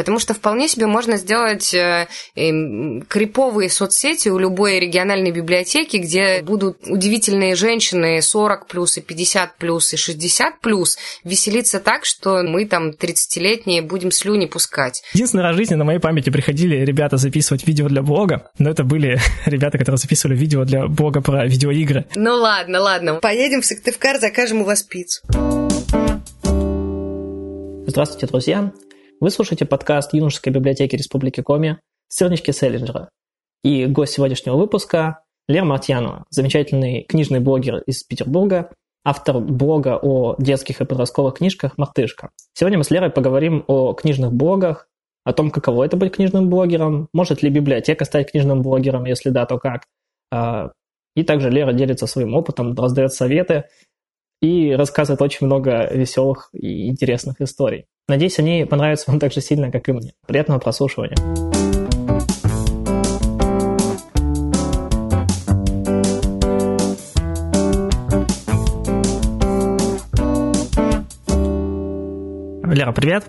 Потому что вполне себе можно сделать э, э, криповые соцсети у любой региональной библиотеки, где будут удивительные женщины 40 плюс и 50 плюс и 60 плюс веселиться так, что мы там 30-летние будем слюни пускать. Единственный раз в жизни на моей памяти приходили ребята записывать видео для блога, но это были ребята, которые записывали видео для блога про видеоигры. Ну ладно, ладно. Поедем в Сыктывкар, закажем у вас пиццу. Здравствуйте, друзья! Вы слушаете подкаст юношеской библиотеки Республики Коми «Сырнички Селлинджера». И гость сегодняшнего выпуска – Лера Мартьянова, замечательный книжный блогер из Петербурга, автор блога о детских и подростковых книжках «Мартышка». Сегодня мы с Лерой поговорим о книжных блогах, о том, каково это быть книжным блогером, может ли библиотека стать книжным блогером, если да, то как. А, и также Лера делится своим опытом, раздает советы и рассказывает очень много веселых и интересных историй. Надеюсь, они понравятся вам так же сильно, как и мне. Приятного прослушивания. Лера, привет.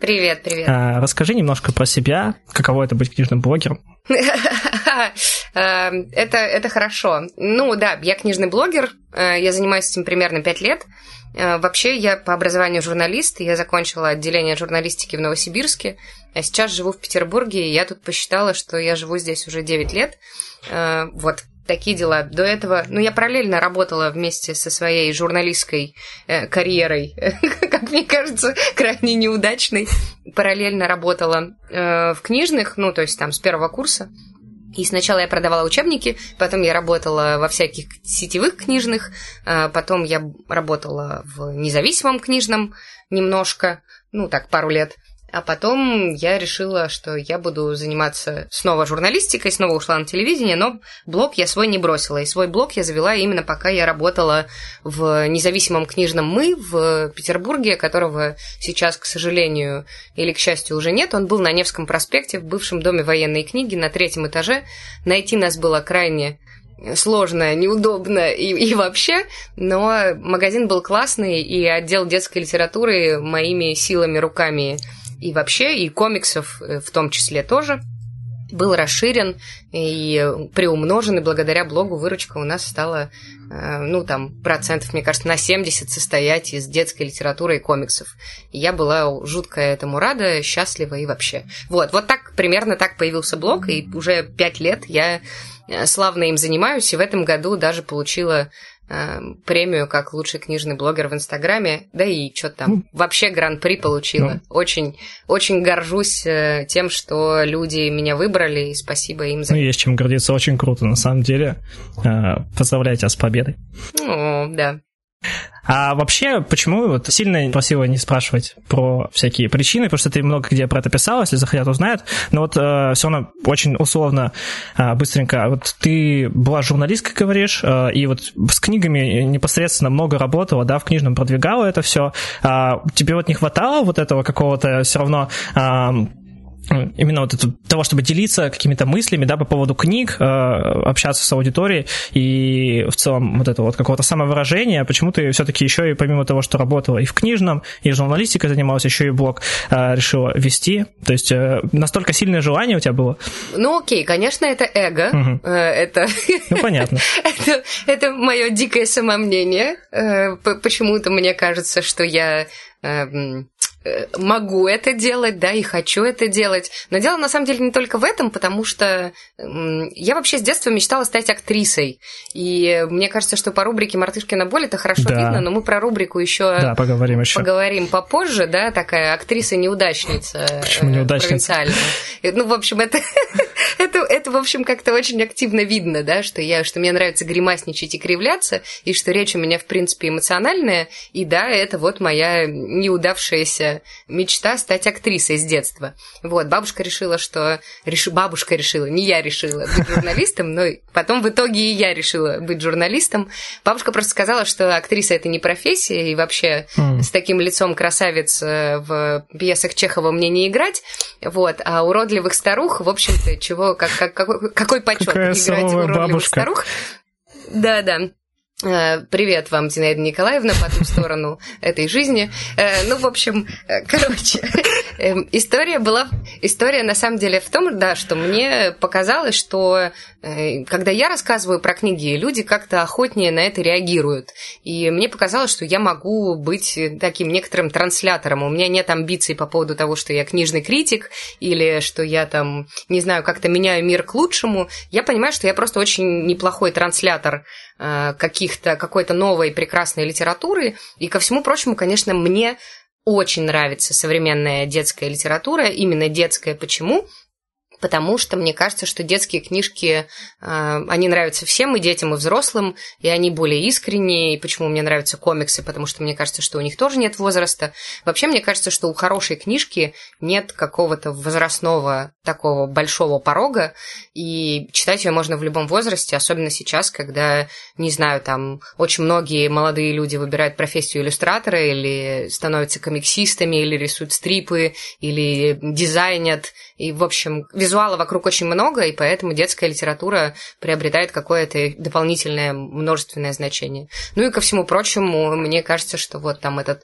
Привет, привет. А, расскажи немножко про себя, каково это быть книжным блогером. Эм, это, это хорошо. Ну да, я книжный блогер, э, я занимаюсь этим примерно пять лет. Э, вообще, я по образованию журналист, я закончила отделение журналистики в Новосибирске, а сейчас живу в Петербурге, и я тут посчитала, что я живу здесь уже 9 лет. Э, вот, такие дела. До этого, ну, я параллельно работала вместе со своей журналистской э, карьерой, как мне кажется, крайне неудачной. Параллельно работала э, в книжных, ну, то есть там с первого курса. И сначала я продавала учебники, потом я работала во всяких сетевых книжных, э, потом я работала в независимом книжном немножко, ну так, пару лет. А потом я решила, что я буду заниматься снова журналистикой, снова ушла на телевидение, но блог я свой не бросила. И свой блог я завела именно пока я работала в независимом книжном «Мы» в Петербурге, которого сейчас, к сожалению, или к счастью уже нет. Он был на Невском проспекте в бывшем доме военной книги на третьем этаже. Найти нас было крайне сложно, неудобно и, и вообще, но магазин был классный, и отдел детской литературы моими силами, руками и вообще, и комиксов э, в том числе тоже был расширен и приумножен, и благодаря блогу выручка у нас стала, э, ну, там, процентов, мне кажется, на 70 состоять из детской литературы и комиксов. И я была жутко этому рада, счастлива и вообще. Вот, вот так, примерно так появился блог, и уже пять лет я э, славно им занимаюсь, и в этом году даже получила э, премию как лучший книжный блогер в Инстаграме, да и что там, ну, вообще гран-при получила. Ну. Очень, очень горжусь э, тем, что люди меня выбрали, и спасибо им за... Ну, есть чем гордиться, очень круто, на самом деле. Э, поздравляю тебя с победой. О, да. А вообще, почему вот сильно просила не спрашивать про всякие причины, потому что ты много где про это писал, если захотят, узнают. Но вот э, все равно очень условно, э, быстренько. Вот ты была журналисткой, говоришь, э, и вот с книгами непосредственно много работала, да, в книжном продвигала это все. Э, тебе вот не хватало вот этого какого-то все равно э, именно вот это, того, чтобы делиться какими-то мыслями, да, по поводу книг, э, общаться с аудиторией и в целом вот это вот какого-то самовыражения, почему ты все-таки еще и помимо того, что работала и в книжном, и журналистикой занималась, еще и блог э, решила вести, то есть э, настолько сильное желание у тебя было? Ну окей, конечно, это эго, угу. это... Ну понятно. это, это мое дикое самомнение, почему-то мне кажется, что я эм, Э, могу это делать, да, и хочу это делать. Но дело на самом деле не только в этом, потому что я вообще с детства мечтала стать актрисой. И мне кажется, что по рубрике «Мартышкина боль» это хорошо да. видно, но мы про рубрику еще да, поговорим еще. Поговорим попозже, да, такая актриса-неудачница. Почему неудачница? Ну, в общем, это, это, это, в общем, как-то очень активно видно, да, что, я, что мне нравится гримасничать и кривляться, и что речь у меня, в принципе, эмоциональная, и да, это вот моя неудавшаяся мечта стать актрисой с детства. Вот, бабушка решила, что... Реш... Бабушка решила, не я решила быть журналистом, но потом в итоге и я решила быть журналистом. Бабушка просто сказала, что актриса это не профессия, и вообще mm. с таким лицом красавиц э, в пьесах Чехова мне не играть. Вот, а уродливых старух, в общем-то, чего, как, как, какой, какой почет играть уродливых бабушка. старух. Да, да. Э, привет вам, Зинаида Николаевна, по ту сторону этой жизни. Э, ну, в общем, э, короче, эм, история была... История, на самом деле, в том, да, что мне показалось, что когда я рассказываю про книги, люди как-то охотнее на это реагируют. И мне показалось, что я могу быть таким некоторым транслятором. У меня нет амбиций по поводу того, что я книжный критик или что я там, не знаю, как-то меняю мир к лучшему. Я понимаю, что я просто очень неплохой транслятор каких-то какой-то новой прекрасной литературы. И ко всему прочему, конечно, мне очень нравится современная детская литература. Именно детская. Почему? Потому что мне кажется, что детские книжки, а, они нравятся всем, и детям, и взрослым, и они более искренние, и почему мне нравятся комиксы, потому что мне кажется, что у них тоже нет возраста. Вообще, мне кажется, что у хорошей книжки нет какого-то возрастного такого большого порога, и читать ее можно в любом возрасте, особенно сейчас, когда, не знаю, там очень многие молодые люди выбирают профессию иллюстратора, или становятся комиксистами, или рисуют стрипы, или дизайнят, и, в общем, визуала вокруг очень много, и поэтому детская литература приобретает какое-то дополнительное множественное значение. Ну и ко всему прочему, мне кажется, что вот там этот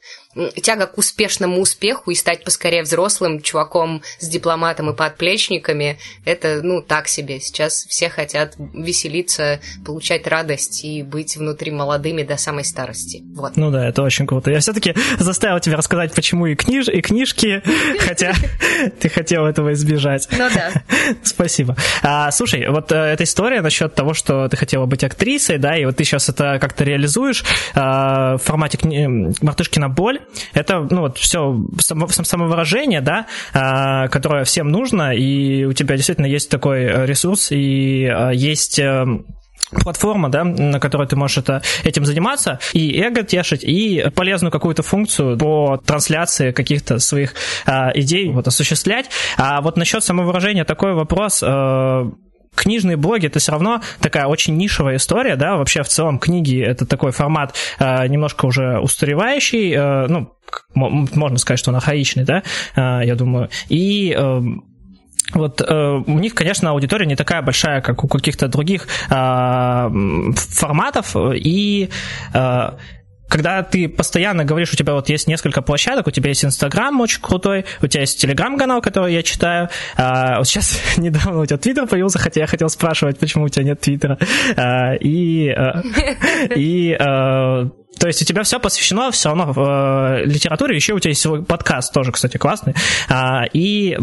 тяга к успешному успеху и стать поскорее взрослым чуваком с дипломатом и подплечниками, это, ну, так себе. Сейчас все хотят веселиться, получать радость и быть внутри молодыми до самой старости. Вот. Ну да, это очень круто. Я все-таки заставил тебя рассказать, почему и, книж... и книжки, хотя ты хотел этого избежать. Ну да. Спасибо. А, слушай, вот э, эта история насчет того, что ты хотела быть актрисой, да, и вот ты сейчас это как-то реализуешь а, в формате «Мартышкина боль», это, ну, вот все само, самовыражение, да, а, которое всем нужно, и у тебя действительно есть такой э, ресурс, и а, есть э, платформа, да, на которой ты можешь это, этим заниматься, и эго тешить, и полезную какую-то функцию по трансляции каких-то своих а, идей вот, осуществлять. А вот насчет самовыражения такой вопрос. А, книжные блоги это все равно такая очень нишевая история, да, вообще в целом книги это такой формат э, немножко уже устаревающий, э, ну, можно сказать, что он архаичный, да, э, я думаю, и э, вот э, у них, конечно, аудитория не такая большая, как у каких-то других э, форматов, и э, когда ты постоянно говоришь, у тебя вот есть несколько площадок, у тебя есть Инстаграм очень крутой, у тебя есть Телеграм-канал, который я читаю. А, вот сейчас недавно у тебя Твиттер появился, хотя я хотел спрашивать, почему у тебя нет Твиттера. А, и а, и а, то есть у тебя все посвящено все равно э, литературе, еще у тебя есть свой подкаст тоже, кстати, классный. А, и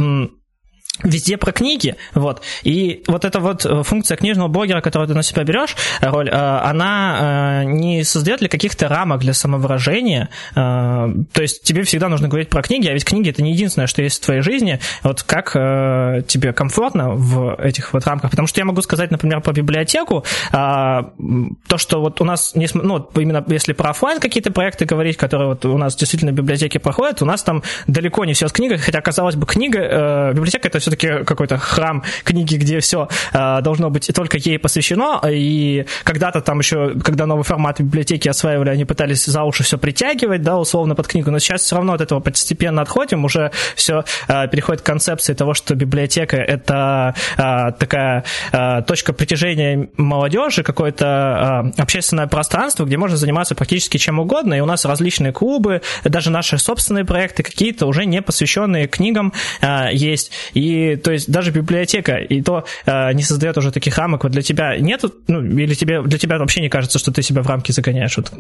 везде про книги, вот, и вот эта вот э, функция книжного блогера, которую ты на себя берешь, роль, э, она э, не создает ли каких-то рамок для самовыражения, то есть тебе всегда нужно говорить про книги, а ведь книги это не единственное, что есть в твоей жизни, вот как тебе комфортно в этих вот рамках, потому что я могу сказать, например, про библиотеку, то, что вот у нас, ну, именно если про офлайн какие-то проекты говорить, которые вот у нас действительно в библиотеке проходят, у нас там далеко не все с книгой, хотя, казалось бы, книга, библиотека это все-таки какой-то храм книги, где все э, должно быть только ей посвящено, и когда-то там еще, когда новый формат библиотеки осваивали, они пытались за уши все притягивать, да, условно под книгу, но сейчас все равно от этого постепенно отходим, уже все э, переходит к концепции того, что библиотека это э, такая э, точка притяжения молодежи, какое-то э, общественное пространство, где можно заниматься практически чем угодно, и у нас различные клубы, даже наши собственные проекты какие-то уже не посвященные книгам э, есть, и и то есть даже библиотека и то э, не создает уже таких рамок. Вот для тебя нету, ну, или тебе, для тебя вообще не кажется, что ты себя в рамки загоняешь? Вот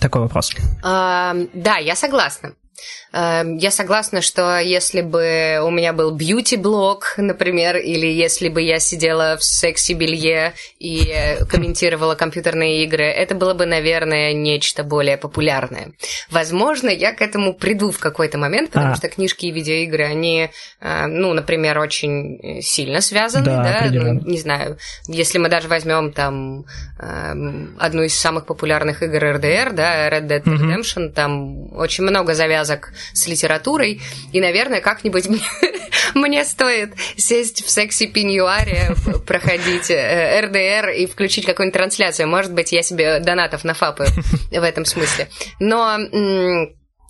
такой вопрос. А, да, я согласна. Эм, я согласна, что если бы у меня был бьюти-блог, например, или если бы я сидела в секси-белье и комментировала компьютерные игры, это было бы, наверное, нечто более популярное. Возможно, я к этому приду в какой-то момент, потому а. что книжки и видеоигры, они, э, ну, например, очень сильно связаны, да, да? Ну, не знаю, если мы даже возьмем там эм, одну из самых популярных игр RDR, да, Red Dead Redemption, mm-hmm. там очень много завязок с литературой, и, наверное, как-нибудь мне, мне стоит сесть в секси-пеньюаре, проходить РДР э, и включить какую-нибудь трансляцию. Может быть, я себе донатов нафапаю в этом смысле. Но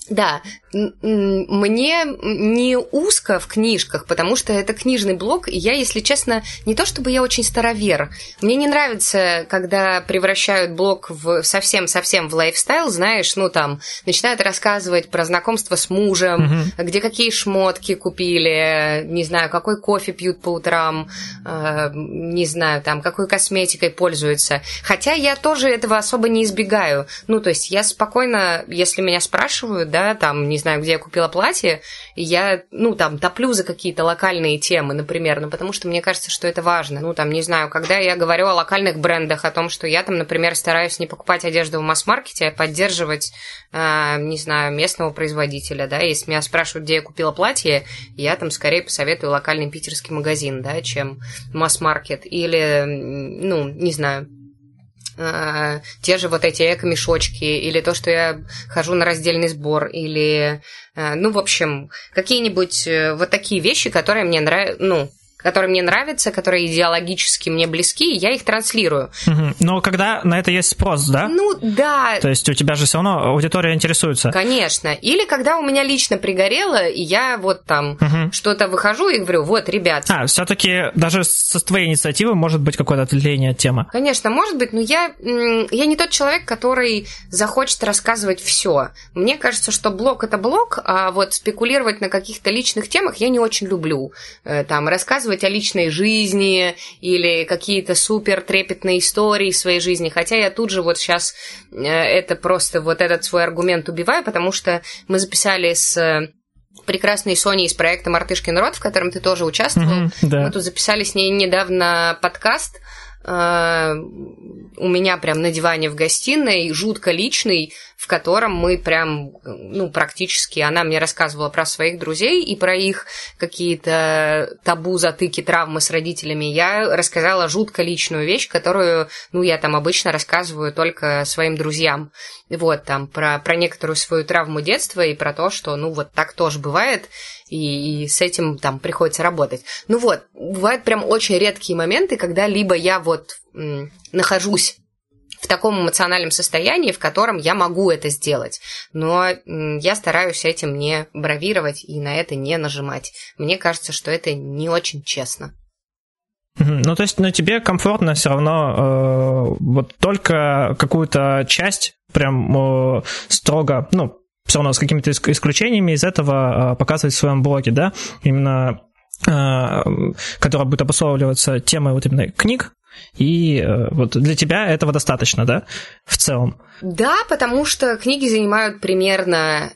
Да, мне не узко в книжках, потому что это книжный блог, и я, если честно, не то чтобы я очень старовер. Мне не нравится, когда превращают блог в совсем-совсем в лайфстайл, знаешь, ну там, начинают рассказывать про знакомство с мужем, угу. где какие шмотки купили, не знаю, какой кофе пьют по утрам, э, не знаю, там, какой косметикой пользуются. Хотя я тоже этого особо не избегаю. Ну, то есть я спокойно, если меня спрашивают, да, там, не знаю, где я купила платье, я, ну, там, топлю за какие-то локальные темы, например, ну, потому что мне кажется, что это важно. Ну, там, не знаю, когда я говорю о локальных брендах, о том, что я там, например, стараюсь не покупать одежду в масс-маркете, а поддерживать, э, не знаю, местного производителя, да, если меня спрашивают, где я купила платье, я там скорее посоветую локальный питерский магазин, да, чем масс-маркет, или, ну, не знаю, э, те же вот эти эко-мешочки, или то, что я хожу на раздельный сбор, или, э, ну, в общем, какие-нибудь э, вот такие вещи, которые мне нравятся, ну, которые мне нравятся, которые идеологически мне близки, я их транслирую. Угу. Но когда на это есть спрос, да? Ну, да. То есть у тебя же все равно аудитория интересуется. Конечно. Или когда у меня лично пригорело, и я вот там угу. что-то выхожу и говорю, вот, ребят. А, все-таки даже со твоей инициативы может быть какое-то отвлечение от темы. Конечно, может быть, но я, я не тот человек, который захочет рассказывать все. Мне кажется, что блог это блог, а вот спекулировать на каких-то личных темах я не очень люблю. Э, там рассказывать рассказывать о личной жизни или какие-то супер трепетные истории своей жизни. Хотя я тут же вот сейчас э, это просто вот этот свой аргумент убиваю, потому что мы записали с э, прекрасной Соней из проекта «Мартышкин род», в котором ты тоже участвовал. Mm-hmm, да. Мы тут записали с ней недавно подкаст, у меня прям на диване в гостиной, жутко личный, в котором мы прям, ну, практически, она мне рассказывала про своих друзей и про их какие-то табу, затыки, травмы с родителями. Я рассказала жутко личную вещь, которую, ну, я там обычно рассказываю только своим друзьям. Вот, там, про, про некоторую свою травму детства и про то, что, ну, вот так тоже бывает, и, и с этим там приходится работать. Ну вот, бывают прям очень редкие моменты, когда либо я вот м, нахожусь в таком эмоциональном состоянии, в котором я могу это сделать. Но я стараюсь этим не бравировать и на это не нажимать. Мне кажется, что это не очень честно. Ну, то есть, ну, тебе комфортно все равно э, вот только какую-то часть прям э, строго, ну, все равно с какими-то исключениями из этого э, показывать в своем блоге, да, именно э, которая будет обусловливаться темой вот именно книг, и э, вот для тебя этого достаточно, да, в целом? Да, потому что книги занимают примерно,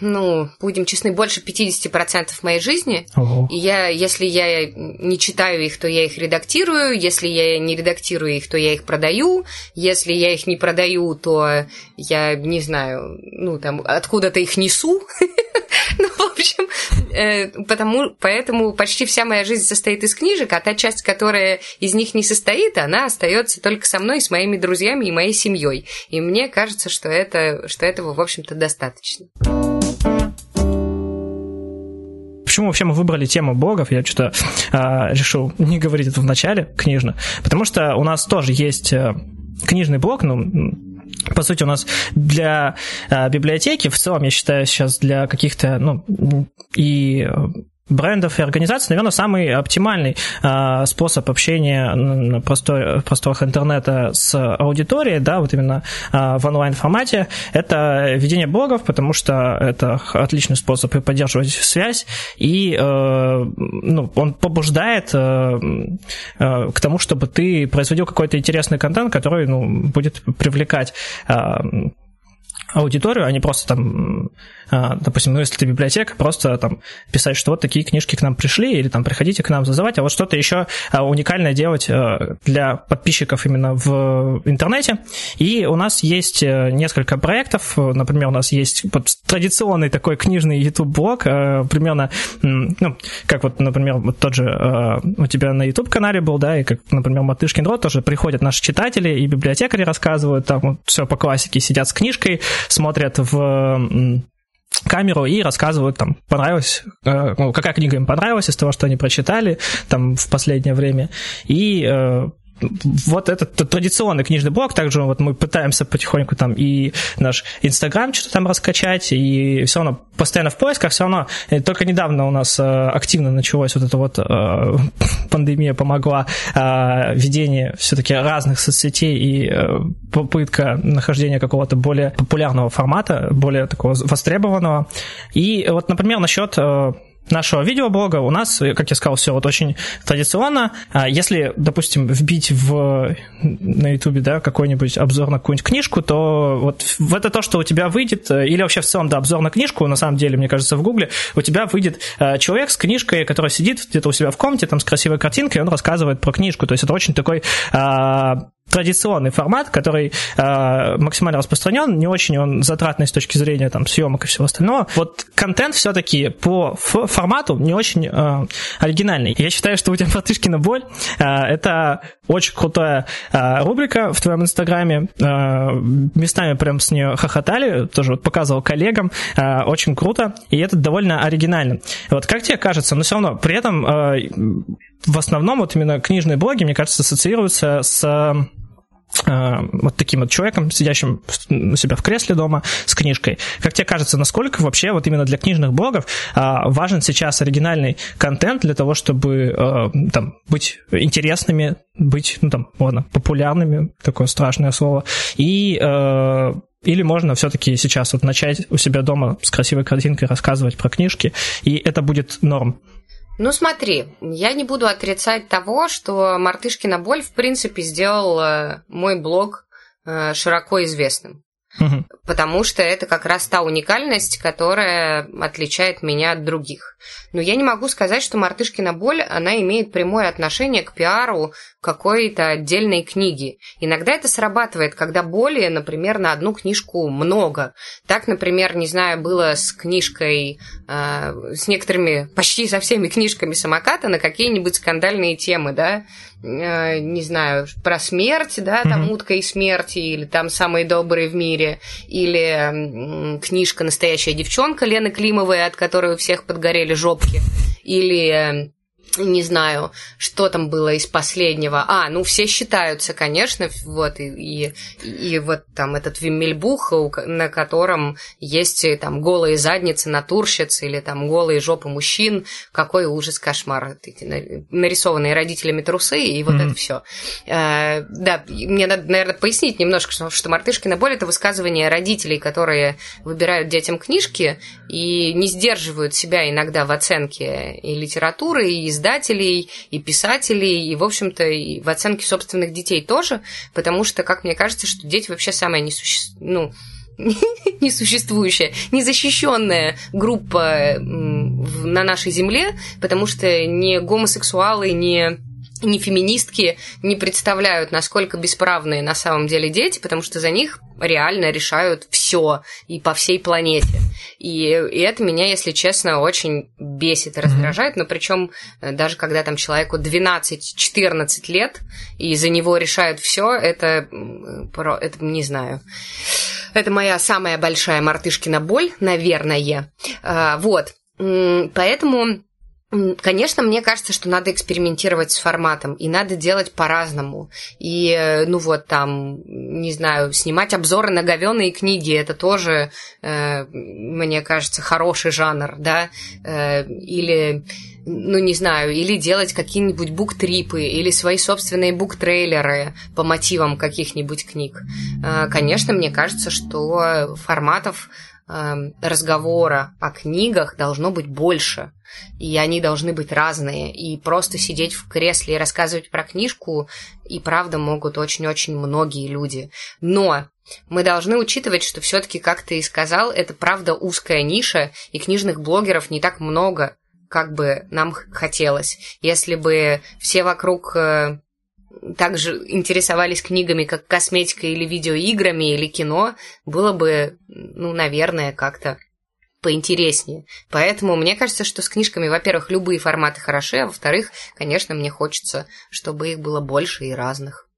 ну, будем честны, больше 50% моей жизни. Ого. И я, если я не читаю их, то я их редактирую. Если я не редактирую их, то я их продаю. Если я их не продаю, то я, не знаю, ну, там, откуда-то их несу. Ну, общем, э, потому, поэтому почти вся моя жизнь состоит из книжек, а та часть, которая из них не состоит, она остается только со мной, с моими друзьями и моей семьей. И мне кажется, что, это, что этого, в общем-то, достаточно. Почему вообще мы выбрали тему блогов? Я что-то э, решил не говорить это в начале книжно, потому что у нас тоже есть э, книжный блог, ну, по сути, у нас для э, библиотеки, в целом, я считаю, сейчас для каких-то, ну, и брендов и организаций, наверное, самый оптимальный э, способ общения простор, просторах интернета с аудиторией, да, вот именно э, в онлайн-формате, это ведение блогов, потому что это отличный способ и поддерживать связь, и э, ну, он побуждает э, э, к тому, чтобы ты производил какой-то интересный контент, который ну, будет привлекать э, аудиторию, а не просто там, а, допустим, ну если ты библиотека, просто там писать, что вот такие книжки к нам пришли, или там приходите к нам задавать, а вот что-то еще а, уникальное делать э, для подписчиков именно в интернете. И у нас есть э, несколько проектов, например, у нас есть традиционный такой книжный YouTube-блог, э, примерно, ну, как вот, например, вот тот же у тебя на YouTube-канале был, да, и как, например, Матышкин Рот тоже приходят наши читатели и библиотекари рассказывают, там вот, все по классике, сидят с книжкой, смотрят в камеру и рассказывают, там, понравилось, э, какая книга им понравилась из того, что они прочитали там в последнее время. И э, вот этот традиционный книжный блог, также вот мы пытаемся потихоньку там и наш Инстаграм что-то там раскачать, и все равно постоянно в поисках, все равно э, только недавно у нас э, активно началась вот эта вот э, пандемия помогла ведение все-таки разных соцсетей и попытка нахождения какого-то более популярного формата, более такого востребованного. И вот, например, насчет нашего видеоблога у нас, как я сказал, все вот очень традиционно. А если, допустим, вбить в, на YouTube да, какой-нибудь обзор на какую-нибудь книжку, то вот в это то, что у тебя выйдет, э, или вообще в целом, да, обзор на книжку, на самом деле, мне кажется, в Гугле, у тебя выйдет э, человек с книжкой, который сидит где-то у себя в комнате, там, с красивой картинкой, и он рассказывает про книжку. То есть это очень такой а, традиционный формат, который э, максимально распространен, не очень он затратный с точки зрения там съемок и всего остального. Вот контент все-таки по формату не очень э, оригинальный. Я считаю, что у тебя Мартышкина боль э, это очень крутая э, рубрика в твоем инстаграме. Э, местами прям с нее хохотали, тоже вот показывал коллегам. Э, очень круто, и это довольно оригинально. Вот как тебе кажется, но все равно при этом э, в основном вот именно книжные блоги, мне кажется, ассоциируются с вот таким вот человеком, сидящим у себя в кресле дома с книжкой. Как тебе кажется, насколько вообще вот именно для книжных блогов э, важен сейчас оригинальный контент для того, чтобы э, там, быть интересными, быть, ну там, ладно, популярными, такое страшное слово, и или можно все-таки сейчас вот начать у себя дома с красивой картинкой рассказывать про книжки, и это будет норм. Ну смотри, я не буду отрицать того, что Мартышкина боль в принципе сделал мой блог э, широко известным. Потому что это как раз та уникальность, которая отличает меня от других. Но я не могу сказать, что «Мартышкина боль», она имеет прямое отношение к пиару какой-то отдельной книги. Иногда это срабатывает, когда боли, например, на одну книжку много. Так, например, не знаю, было с книжкой, э, с некоторыми, почти со всеми книжками самоката на какие-нибудь скандальные темы, да, не знаю, про смерть, да, там mm-hmm. «Утка и смерти», или там «Самые добрые в мире», или э, книжка «Настоящая девчонка» Лены Климовой, от которой у всех подгорели жопки, или не знаю, что там было из последнего. А, ну все считаются, конечно, вот, и, и, и вот там этот Виммельбух, на котором есть э, там голые задницы натурщиц или там голые жопы мужчин. Какой ужас, кошмар. Эти нарисованные родителями трусы, и вот mm-hmm. это все. А, да, мне надо, наверное, пояснить немножко, что, что «Мартышкина боль» — это высказывание родителей, которые выбирают детям книжки и не сдерживают себя иногда в оценке и литературы, и издателей, и писателей, и, в общем-то, и в оценке собственных детей тоже, потому что, как мне кажется, что дети вообще самая несуще... ну, несуществующая, незащищенная группа на нашей земле, потому что не гомосексуалы, не ни феминистки не представляют, насколько бесправные на самом деле дети, потому что за них реально решают все и по всей планете. И, и это меня, если честно, очень бесит и раздражает. Но причем э, даже когда там человеку 12-14 лет, и за него решают все, это, это не знаю. Это моя самая большая мартышкина боль, наверное. А, вот. Поэтому Конечно, мне кажется, что надо экспериментировать с форматом, и надо делать по-разному. И, э, ну вот, там, не знаю, снимать обзоры на говеные книги, это тоже, э, мне кажется, хороший жанр, да, э, или, ну не знаю, или делать какие-нибудь буктрипы, или свои собственные буктрейлеры по мотивам каких-нибудь книг. Э, конечно, мне кажется, что форматов разговора о книгах должно быть больше, и они должны быть разные, и просто сидеть в кресле и рассказывать про книжку и правда могут очень-очень многие люди. Но мы должны учитывать, что все-таки, как ты и сказал, это правда узкая ниша, и книжных блогеров не так много, как бы нам хотелось. Если бы все вокруг э, также интересовались книгами, как косметика или видеоиграми или кино, было бы, ну, наверное, как-то поинтереснее. Поэтому мне кажется, что с книжками, во-первых, любые форматы хороши, а во-вторых, конечно, мне хочется, чтобы их было больше и разных.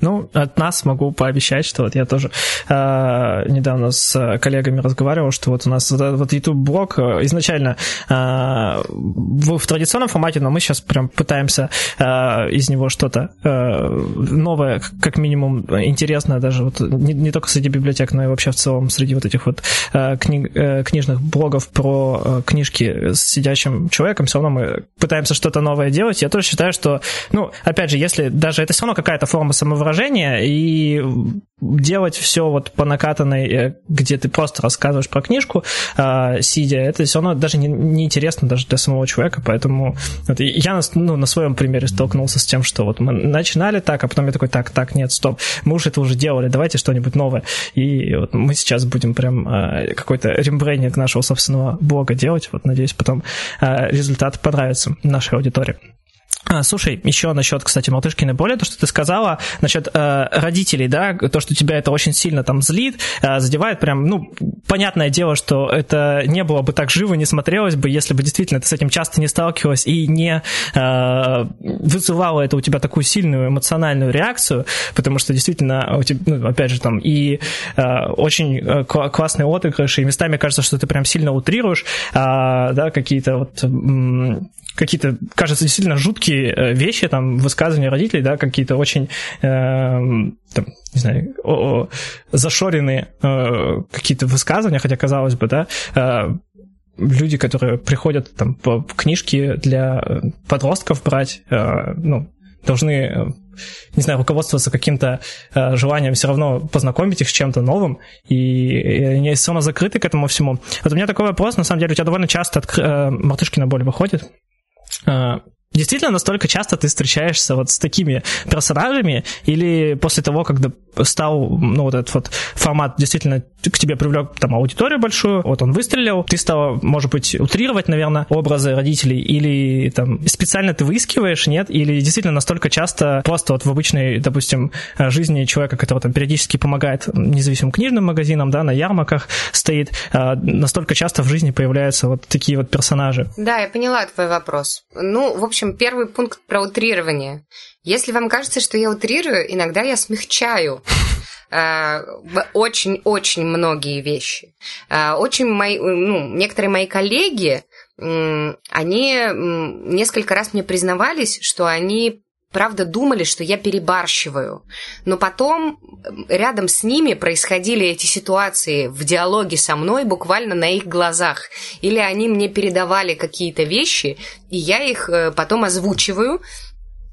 Ну, от нас могу пообещать, что вот я тоже э, недавно с коллегами разговаривал, что вот у нас вот YouTube-блог э, изначально э, в, в традиционном формате, но мы сейчас прям пытаемся э, из него что-то э, новое, как минимум интересное даже вот не, не только среди библиотек, но и вообще в целом среди вот этих вот э, книг, э, книжных блогов про э, книжки с сидящим человеком, все равно мы пытаемся что-то новое делать. Я тоже считаю, что, ну, опять же, если даже это все равно какая-то форма самовыражения, и делать все вот по накатанной, э, где ты просто рассказываешь про книжку, э, сидя, это все равно даже не, интересно даже для самого человека, поэтому вот, я ну, на своем примере столкнулся с тем, что вот мы начинали так, а потом я такой, так, так, нет, стоп, мы уже это уже делали, давайте что-нибудь новое, и вот мы сейчас будем прям э, какой-то рембрейнинг нашего собственного блога делать, вот надеюсь, потом результат понравится нашей аудитории. А, слушай, еще насчет, кстати, мартышкиной боли, то, что ты сказала, насчет э, родителей, да, то, что тебя это очень сильно там злит, э, задевает прям, ну, понятное дело, что это не было бы так живо, не смотрелось бы, если бы действительно ты с этим часто не сталкивалась и не э, вызывало это у тебя такую сильную эмоциональную реакцию, потому что действительно, у тебя, ну, опять же, там и э, очень э, классные отыгрыши, и местами кажется, что ты прям сильно утрируешь, э, да, какие-то вот какие-то, кажется, действительно жуткие э, вещи, там, высказывания родителей, да, какие-то очень, э, там, не знаю, о, о, зашоренные э, какие-то высказывания, хотя, казалось бы, да, э, люди, которые приходят там по книжки для э, подростков брать, э, ну, должны, э, не знаю, руководствоваться каким-то э, желанием все равно познакомить их с чем-то новым, и, и они все равно закрыты к этому всему. Вот у меня такой вопрос, на самом деле, у тебя довольно часто от, э, мартышки на боль выходит. 嗯 Действительно, настолько часто ты встречаешься вот с такими персонажами, или после того, когда стал, ну, вот этот вот формат действительно к тебе привлек там аудиторию большую, вот он выстрелил, ты стал, может быть, утрировать, наверное, образы родителей, или там специально ты выискиваешь, нет, или действительно настолько часто просто вот в обычной, допустим, жизни человека, который там периодически помогает независимым книжным магазинам, да, на ярмарках стоит, а, настолько часто в жизни появляются вот такие вот персонажи. Да, я поняла твой вопрос. Ну, в общем, общем, первый пункт про утрирование. Если вам кажется, что я утрирую, иногда я смягчаю очень-очень э, многие вещи. Э, очень мои, ну, некоторые мои коллеги, они несколько раз мне признавались, что они правда думали, что я перебарщиваю. Но потом рядом с ними происходили эти ситуации в диалоге со мной буквально на их глазах. Или они мне передавали какие-то вещи, и я их э, потом озвучиваю,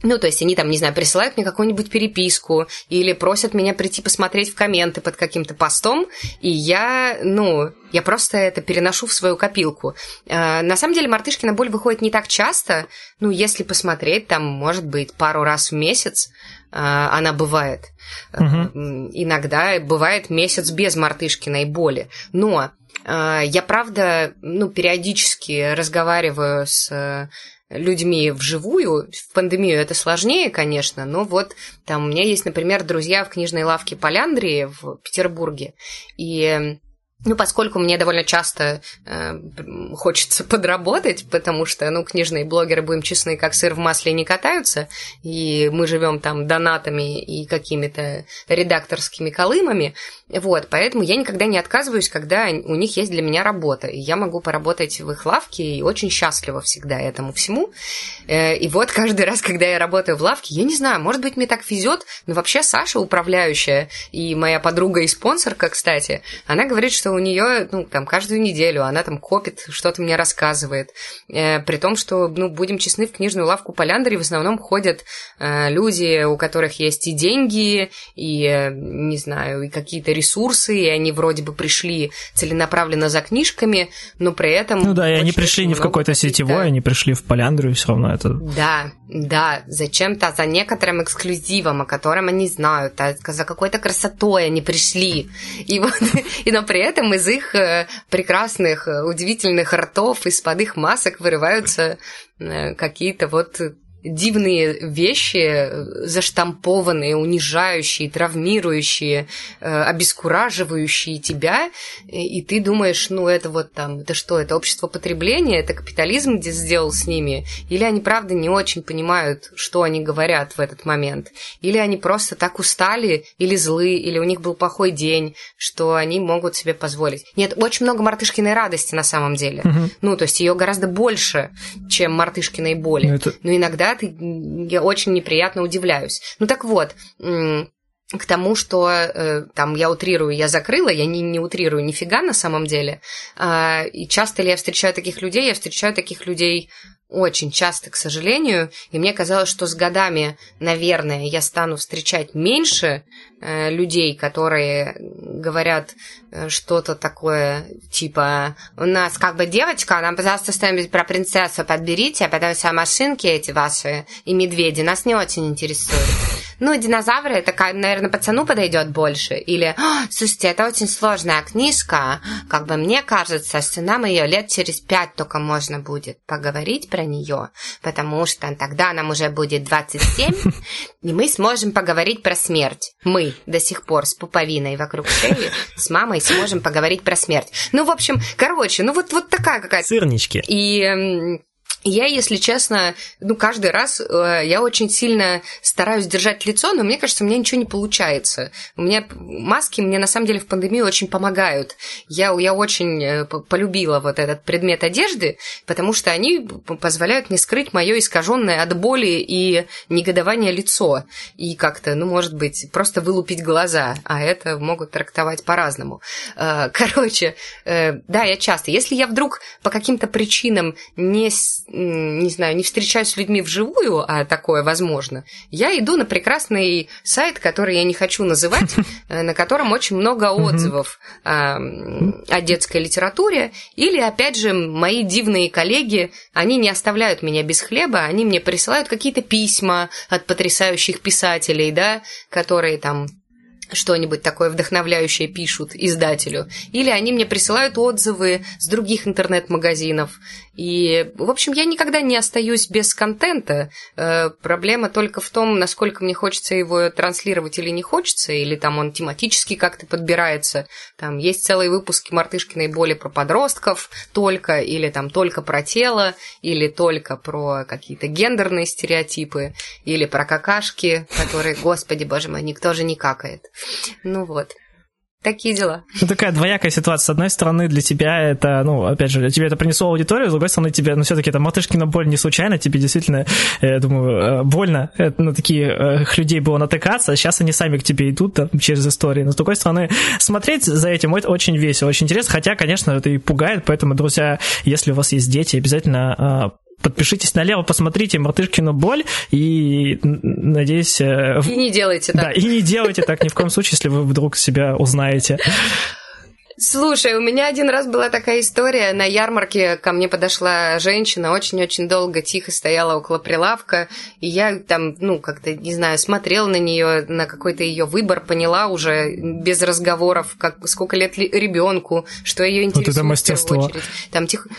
ну, то есть они там, не знаю, присылают мне какую-нибудь переписку или просят меня прийти посмотреть в комменты под каким-то постом, и я, ну, я просто это переношу в свою копилку. Э, на самом деле мартышкина боль выходит не так часто, ну, если посмотреть, там, может быть, пару раз в месяц э, она бывает. Угу. Иногда бывает месяц без мартышкиной боли. Но я, правда, ну, периодически разговариваю с людьми вживую. В пандемию это сложнее, конечно, но вот там у меня есть, например, друзья в книжной лавке Поляндрии в Петербурге, и ну, поскольку мне довольно часто э, хочется подработать, потому что, ну, книжные блогеры, будем честны, как сыр в масле не катаются, и мы живем там донатами и какими-то редакторскими колымами, вот, поэтому я никогда не отказываюсь, когда у них есть для меня работа, и я могу поработать в их лавке, и очень счастлива всегда этому всему. Э, и вот каждый раз, когда я работаю в лавке, я не знаю, может быть, мне так везет, но вообще Саша, управляющая, и моя подруга и спонсорка, кстати, она говорит, что у нее, ну, там, каждую неделю она там копит, что-то мне рассказывает. Э, при том, что, ну, будем честны, в книжную лавку Поляндари в основном ходят э, люди, у которых есть и деньги, и, не знаю, и какие-то ресурсы, и они вроде бы пришли целенаправленно за книжками, но при этом... Ну да, и они пришли не в какой-то сетевой, они пришли в Поляндру, и все равно это... Да, да, зачем-то за некоторым эксклюзивом, о котором они знают, а за какой-то красотой они пришли. И вот, и но при этом из их э, прекрасных, э, удивительных ртов, из-под их масок вырываются э, какие-то вот дивные вещи, заштампованные, унижающие, травмирующие, э, обескураживающие тебя, и ты думаешь, ну это вот там, это что, это общество потребления, это капитализм где сделал с ними, или они правда не очень понимают, что они говорят в этот момент, или они просто так устали, или злы, или у них был плохой день, что они могут себе позволить. Нет, очень много мартышкиной радости на самом деле. Угу. Ну, то есть ее гораздо больше, чем мартышкиной боли. Но, ну, это... Но иногда ты, я очень неприятно удивляюсь. Ну так вот, к тому, что э, там я утрирую, я закрыла, я не, не утрирую нифига на самом деле. Э, и часто ли я встречаю таких людей? Я встречаю таких людей очень часто, к сожалению, и мне казалось, что с годами, наверное, я стану встречать меньше э, людей, которые говорят э, что-то такое, типа, у нас как бы девочка, нам, пожалуйста, что-нибудь про принцессу подберите, а потому что машинки эти ваши и медведи нас не очень интересуют. Ну, динозавры, это, наверное, пацану подойдет больше. Или, слушайте, это очень сложная книжка, как бы мне кажется, что нам ее лет через пять только можно будет поговорить про нее, потому что тогда нам уже будет 27, и мы сможем поговорить про смерть. Мы до сих пор с пуповиной вокруг шеи, с мамой сможем поговорить про смерть. Ну, в общем, короче, ну вот, вот такая какая-то... Сырнички. И я, если честно, ну, каждый раз э, я очень сильно стараюсь держать лицо, но мне кажется, у меня ничего не получается. У меня маски мне на самом деле в пандемию очень помогают. Я, я очень э, полюбила вот этот предмет одежды, потому что они позволяют мне скрыть мое искаженное от боли и негодования лицо. И как-то, ну, может быть, просто вылупить глаза, а это могут трактовать по-разному. Э, короче, э, да, я часто. Если я вдруг по каким-то причинам не не знаю, не встречаюсь с людьми вживую, а такое возможно, я иду на прекрасный сайт, который я не хочу называть, э, на котором очень много отзывов о детской литературе. Или, опять же, мои дивные коллеги, они не оставляют меня без хлеба, они мне присылают какие-то письма от потрясающих писателей, да, которые там что-нибудь такое вдохновляющее пишут издателю, или они мне присылают отзывы с других интернет-магазинов. И, в общем, я никогда не остаюсь без контента. Э, проблема только в том, насколько мне хочется его транслировать или не хочется, или там он тематически как-то подбирается. Там есть целые выпуски «Мартышкиной боли» про подростков только, или там только про тело, или только про какие-то гендерные стереотипы, или про какашки, которые, господи, боже мой, никто же не какает. Ну вот. Такие дела. Ну, такая двоякая ситуация. С одной стороны, для тебя это, ну, опять же, тебе это принесло аудиторию, с другой стороны, тебе, ну, все-таки это Матышкина боль не случайно, тебе действительно, я э, думаю, э, больно на таких э, людей было натыкаться, сейчас они сами к тебе идут там, через истории. Но, с другой стороны, смотреть за этим это очень весело, очень интересно, хотя, конечно, это и пугает, поэтому, друзья, если у вас есть дети, обязательно подпишитесь налево, посмотрите Мартышкину боль и, надеюсь... Э, и не делайте так. Да, и не делайте так ни в коем случае, если вы вдруг себя узнаете. Слушай, у меня один раз была такая история. На ярмарке ко мне подошла женщина, очень-очень долго тихо стояла около прилавка, и я там, ну, как-то, не знаю, смотрела на нее, на какой-то ее выбор, поняла уже без разговоров, как, сколько лет ребенку, что ее интересует вот это мастерство. в первую очередь. Там тихо,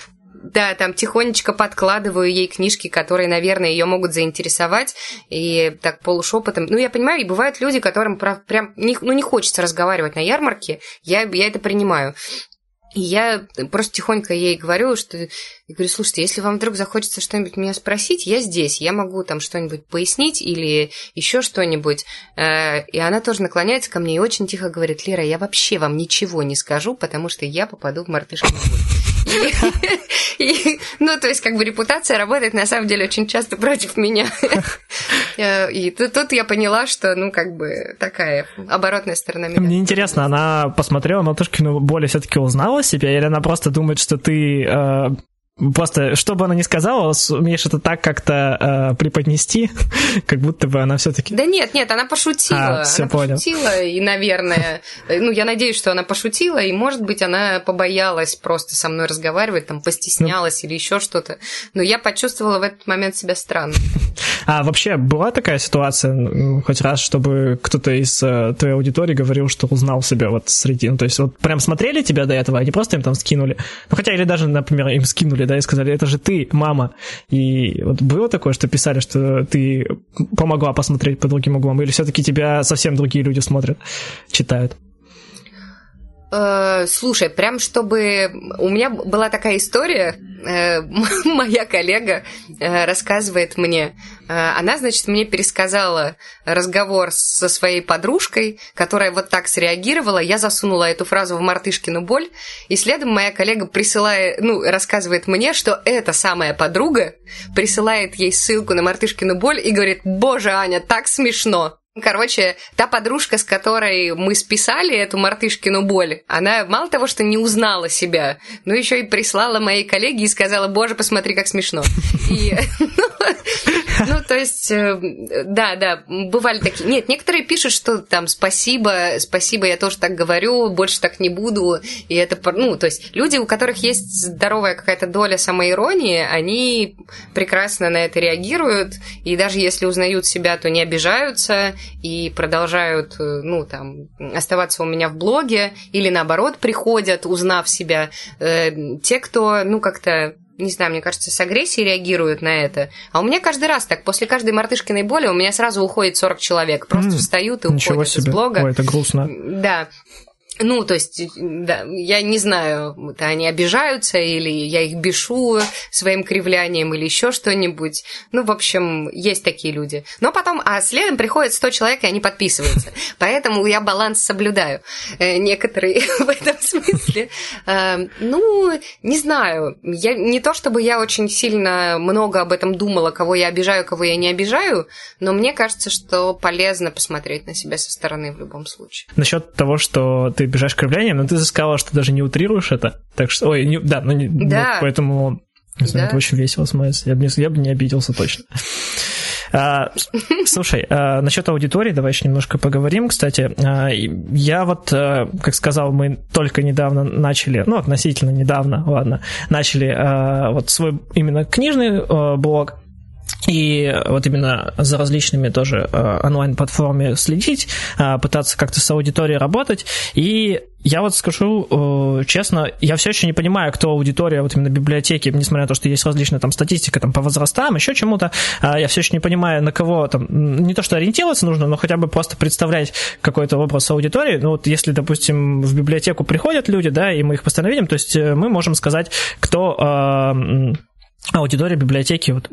да, там тихонечко подкладываю ей книжки, которые, наверное, ее могут заинтересовать, и так полушепотом. Ну, я понимаю, и бывают люди, которым прям не, ну, не хочется разговаривать на ярмарке, я, я это принимаю. И я просто тихонько ей говорю, что... Я говорю, слушайте, если вам вдруг захочется что-нибудь меня спросить, я здесь, я могу там что-нибудь пояснить или еще что-нибудь. Э, и она тоже наклоняется ко мне и очень тихо говорит, Лера, я вообще вам ничего не скажу, потому что я попаду в мартышку. Ну, то есть, как бы репутация работает на самом деле очень часто против меня. Э, и тут я поняла, что, ну, как бы такая оборотная сторона меня. Мне интересно, она посмотрела Матушкину более все-таки узнала себя, или она просто думает, что ты э, Просто, что бы она ни сказала, умеешь это так как-то э, преподнести, как будто бы она все-таки. Да нет, нет, она пошутила. А, все она понял. пошутила, и, наверное, ну, я надеюсь, что она пошутила, и, может быть, она побоялась просто со мной разговаривать, там, постеснялась ну... или еще что-то. Но я почувствовала в этот момент себя странно. А вообще была такая ситуация, хоть раз, чтобы кто-то из э, твоей аудитории говорил, что узнал себя вот среди, ну, то есть вот прям смотрели тебя до этого, а не просто им там скинули. Ну, хотя или даже, например, им скинули, да, и сказали, это же ты, мама. И вот было такое, что писали, что ты помогла посмотреть по другим углам, или все-таки тебя совсем другие люди смотрят, читают? Э, слушай, прям чтобы... У меня была такая история, э, моя коллега э, рассказывает мне, она, значит, мне пересказала разговор со своей подружкой, которая вот так среагировала, я засунула эту фразу в мартышкину боль, и следом моя коллега присылает, ну, рассказывает мне, что эта самая подруга присылает ей ссылку на мартышкину боль и говорит, боже, Аня, так смешно. Короче, та подружка, с которой мы списали эту мартышкину боль, она мало того, что не узнала себя, но еще и прислала моей коллеге и сказала, боже, посмотри, как смешно. И, ну, то есть, э, да, да, бывали такие. Нет, некоторые пишут, что там спасибо, спасибо, я тоже так говорю, больше так не буду. И это, ну, то есть, люди, у которых есть здоровая какая-то доля самоиронии, они прекрасно на это реагируют, и даже если узнают себя, то не обижаются, и продолжают, э, ну, там, оставаться у меня в блоге, или наоборот приходят, узнав себя. Э, те, кто, ну, как-то не знаю, мне кажется, с агрессией реагируют на это. А у меня каждый раз так, после каждой мартышкиной боли у меня сразу уходит 40 человек. Просто mm, встают и уходят себе. из блога. Ой, это грустно. Да. Ну, то есть, да, я не знаю, это они обижаются, или я их бешу своим кривлянием, или еще что-нибудь. Ну, в общем, есть такие люди. Но потом, а следом приходит 100 человек, и они подписываются. Поэтому я баланс соблюдаю э, некоторые в этом смысле. Э, ну, не знаю. Я, не то, чтобы я очень сильно много об этом думала, кого я обижаю, кого я не обижаю, но мне кажется, что полезно посмотреть на себя со стороны в любом случае. Насчет того, что ты бежишь кривлянием, но ты сказала, что даже не утрируешь это. Так что, ой, не, да, ну, не, да. Вот, поэтому, не знаю, да. это очень весело смотрится. Я бы, не, я бы не обиделся точно. А, слушай, а, насчет аудитории давай еще немножко поговорим. Кстати, а, я вот, а, как сказал, мы только недавно начали, ну, относительно недавно, ладно, начали а, вот свой именно книжный а, блог. И вот именно за различными тоже э, онлайн-платформами следить, э, пытаться как-то с аудиторией работать. И я вот скажу э, честно, я все еще не понимаю, кто аудитория вот именно библиотеки, несмотря на то, что есть различная там статистика там по возрастам, еще чему-то, я все еще не понимаю, на кого там, не то, что ориентироваться нужно, но хотя бы просто представлять какой-то образ аудитории. Ну вот если, допустим, в библиотеку приходят люди, да, и мы их постоянно видим, то есть мы можем сказать, кто аудитория библиотеки вот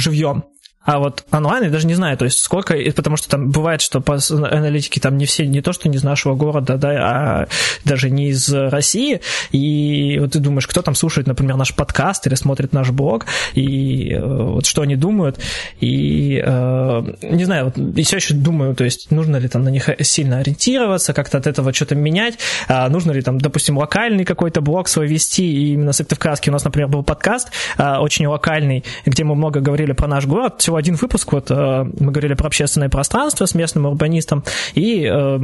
живьем. А вот онлайн я даже не знаю, то есть сколько, потому что там бывает, что по аналитике там не все, не то, что не из нашего города, да, а даже не из России, и вот ты думаешь, кто там слушает, например, наш подкаст или смотрит наш блог, и э, вот что они думают, и э, не знаю, вот, и все еще думаю, то есть нужно ли там на них сильно ориентироваться, как-то от этого что-то менять, а нужно ли там, допустим, локальный какой-то блог свой вести, и именно с Сыктывкраски у нас, например, был подкаст а, очень локальный, где мы много говорили про наш город, всего один выпуск, вот э, мы говорили про общественное пространство с местным урбанистом, и э,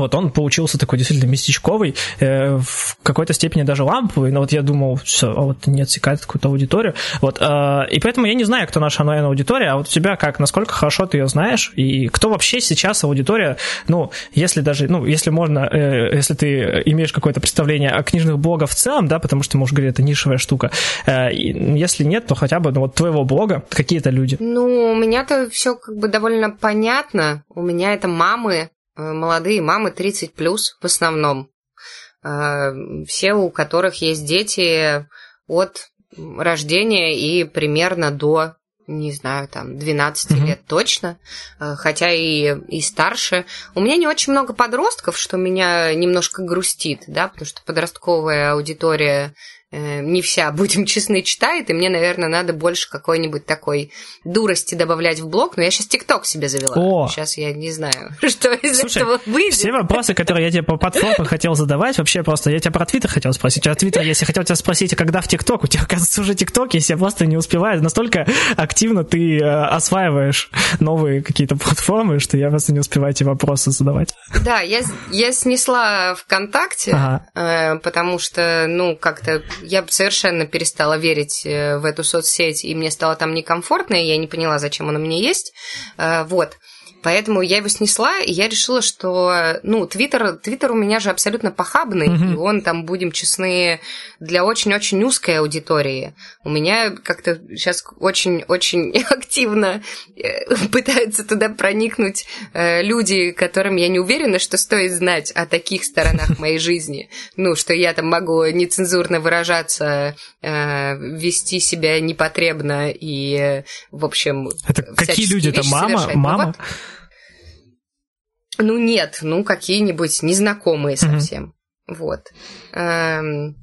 вот он получился такой действительно местечковый, э, в какой-то степени даже ламповый, но вот я думал, все, а вот не отсекает какую-то аудиторию. Вот, э, и поэтому я не знаю, кто наша онлайн-аудитория, а вот у тебя как, насколько хорошо ты ее знаешь, и кто вообще сейчас аудитория, ну, если даже, ну, если можно, э, если ты имеешь какое-то представление о книжных блогах в целом, да, потому что, может, говорить, это нишевая штука, э, если нет, то хотя бы, ну, вот твоего блога какие-то люди. Ну, у меня-то все как бы довольно понятно, у меня это мамы, молодые мамы 30 плюс в основном. Э, все, у которых есть дети от рождения и примерно до не знаю, там, 12 mm-hmm. лет точно, э, хотя и, и старше. У меня не очень много подростков, что меня немножко грустит, да, потому что подростковая аудитория Э, не вся, будем честны, читает, и мне, наверное, надо больше какой-нибудь такой дурости добавлять в блог, но я сейчас ТикТок себе завела. О! Сейчас я не знаю, что из Слушай, этого выйдет. все вопросы, которые я тебе по платформам хотел задавать, вообще просто, я тебя про Твиттер хотел спросить, а Твиттер, если хотел тебя спросить, а когда в ТикТок, у тебя, оказывается, уже ТикТок, если я просто не успеваю, настолько активно ты э, осваиваешь новые какие-то платформы, что я просто не успеваю эти вопросы задавать. Да, я, я снесла ВКонтакте, ага. э, потому что, ну, как-то я совершенно перестала верить э, в эту соцсеть, и мне стало там некомфортно, и я не поняла, зачем она меня есть. Э, вот. Поэтому я его снесла, и я решила, что, ну, Твиттер, Твиттер у меня же абсолютно похабный, mm-hmm. и он там, будем честны, для очень-очень узкой аудитории. У меня как-то сейчас очень-очень активно э, пытаются туда проникнуть э, люди, которым я не уверена, что стоит знать о таких сторонах моей жизни. Ну, что я там могу нецензурно выражаться, э, вести себя непотребно и, в общем... Это какие люди? Это мама? Мама? Ну нет, ну какие-нибудь незнакомые совсем. Mm-hmm. Вот. Эм,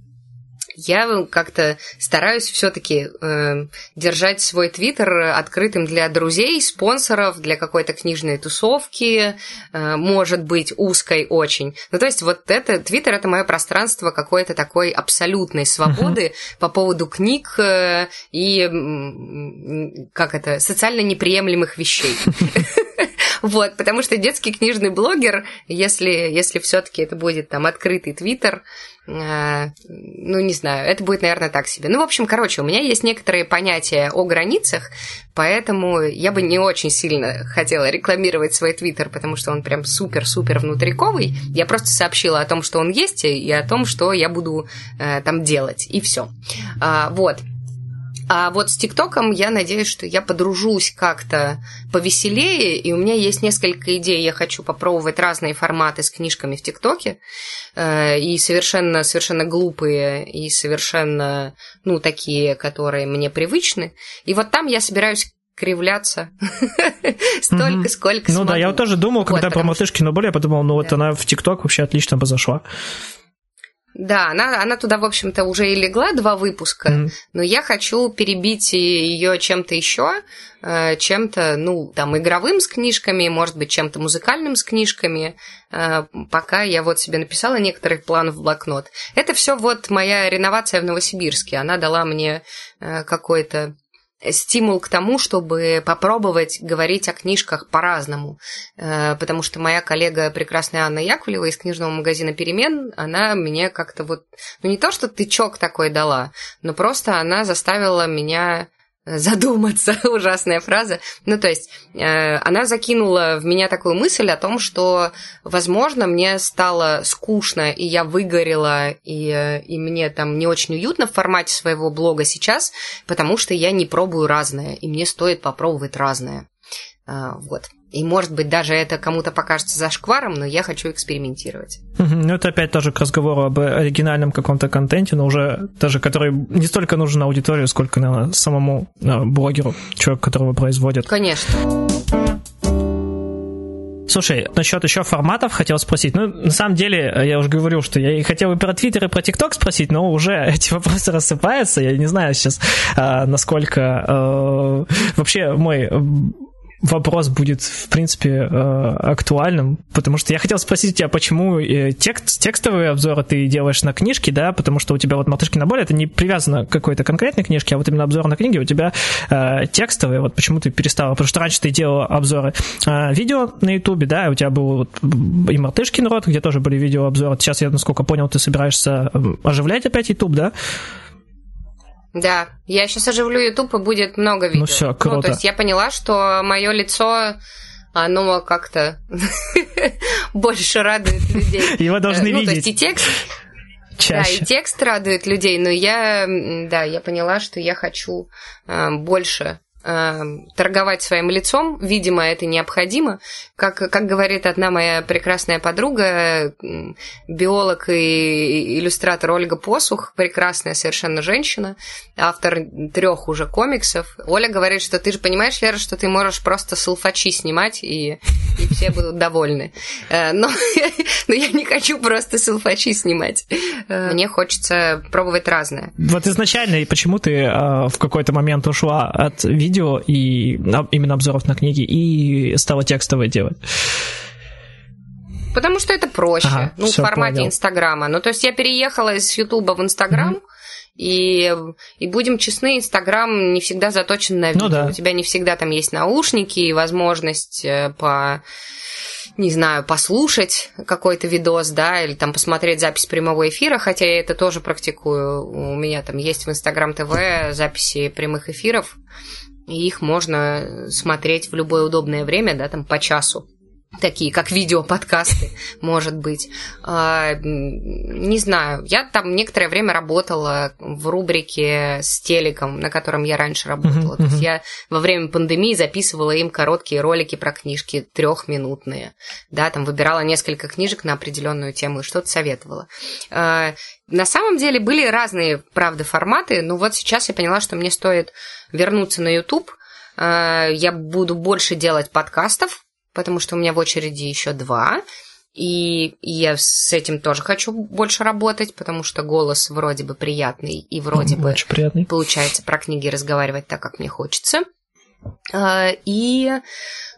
я как-то стараюсь все-таки э, держать свой твиттер открытым для друзей, спонсоров, для какой-то книжной тусовки, э, может быть, узкой очень. Ну, то есть вот это, твиттер это мое пространство какой-то такой абсолютной свободы uh-huh. по поводу книг э, и, как это, социально неприемлемых вещей. Вот, потому что детский книжный блогер, если, если все-таки это будет там открытый твиттер, э, ну, не знаю, это будет, наверное, так себе. Ну, в общем, короче, у меня есть некоторые понятия о границах, поэтому я бы не очень сильно хотела рекламировать свой твиттер, потому что он прям супер-супер внутриковый. Я просто сообщила о том, что он есть, и о том, что я буду э, там делать, и все. А, вот. А вот с ТикТоком я надеюсь, что я подружусь как-то повеселее, и у меня есть несколько идей. Я хочу попробовать разные форматы с книжками в ТикТоке, э, и совершенно, совершенно глупые, и совершенно, ну, такие, которые мне привычны. И вот там я собираюсь кривляться столько, сколько Ну да, я вот тоже думал, когда про Мартышкину боль, я подумал, ну вот она в ТикТок вообще отлично бы зашла. Да, она, она туда, в общем-то, уже и легла два выпуска, mm-hmm. но я хочу перебить ее чем-то еще, э, чем-то, ну, там, игровым с книжками, может быть, чем-то музыкальным с книжками, э, пока я вот себе написала некоторых планов в блокнот. Это все вот моя реновация в Новосибирске. Она дала мне э, какой-то стимул к тому, чтобы попробовать говорить о книжках по-разному. Э, потому что моя коллега прекрасная Анна Яковлева из книжного магазина «Перемен», она мне как-то вот... Ну, не то, что тычок такой дала, но просто она заставила меня задуматься, ужасная фраза. Ну, то есть, э, она закинула в меня такую мысль о том, что, возможно, мне стало скучно, и я выгорела, и, э, и мне там не очень уютно в формате своего блога сейчас, потому что я не пробую разное, и мне стоит попробовать разное. Э, вот. И, может быть, даже это кому-то покажется зашкваром, но я хочу экспериментировать. Ну, это опять тоже к разговору об оригинальном каком-то контенте, но уже даже который не столько нужен аудитории, сколько, наверное, самому э, блогеру, человеку, которого производят. Конечно. Слушай, насчет еще форматов хотел спросить. Ну, на самом деле, я уже говорил, что я и хотел и про Твиттер, и про ТикТок спросить, но уже эти вопросы рассыпаются. Я не знаю сейчас, а, насколько э, вообще мой вопрос будет, в принципе, э, актуальным, потому что я хотел спросить тебя, почему э, текст, текстовые обзоры ты делаешь на книжки, да, потому что у тебя вот «Мартышкина боль» это не привязано к какой-то конкретной книжке, а вот именно обзор на книги у тебя э, текстовые, вот почему ты перестала, потому что раньше ты делала обзоры видео на ютубе, да, у тебя был вот и «Мартышкин рот», где тоже были видеообзоры, сейчас я, насколько понял, ты собираешься оживлять опять ютуб, да? Да, я сейчас оживлю YouTube, и будет много видео. Ну все, круто. Ну, то есть я поняла, что мое лицо оно как-то больше радует людей. Его должны видеть. Ну, то есть и текст... Чаще. Да, и текст радует людей, но я, да, я поняла, что я хочу э, больше торговать своим лицом, видимо, это необходимо. Как, как говорит одна моя прекрасная подруга, биолог и иллюстратор Ольга Посух, прекрасная совершенно женщина, автор трех уже комиксов. Оля говорит, что ты же понимаешь, Лера, что ты можешь просто салфачи снимать, и, и все будут довольны. Э, но, но я не хочу просто салфачи снимать. Э, мне хочется пробовать разное. Вот изначально, и почему ты э, в какой-то момент ушла от видео видео и именно обзоров на книги и стала текстовое делать? Потому что это проще, ага, ну, в формате понял. Инстаграма. Ну, то есть я переехала из Ютуба в Инстаграм, mm-hmm. И, и будем честны, Инстаграм не всегда заточен на ну видео. Ну, да. У тебя не всегда там есть наушники и возможность э, по не знаю, послушать какой-то видос, да, или там посмотреть запись прямого эфира, хотя я это тоже практикую. У меня там есть в Инстаграм ТВ записи прямых эфиров, их можно смотреть в любое удобное время, да, там по часу такие как видеоподкасты, может быть. А, не знаю, я там некоторое время работала в рубрике с телеком, на котором я раньше работала. Uh-huh, То есть я во время пандемии записывала им короткие ролики про книжки, трехминутные. Да, там выбирала несколько книжек на определенную тему и что-то советовала. А, на самом деле были разные, правда, форматы, но вот сейчас я поняла, что мне стоит вернуться на YouTube. А, я буду больше делать подкастов, потому что у меня в очереди еще два. И я с этим тоже хочу больше работать, потому что голос вроде бы приятный и вроде Очень бы приятный. получается про книги разговаривать так, как мне хочется. А, и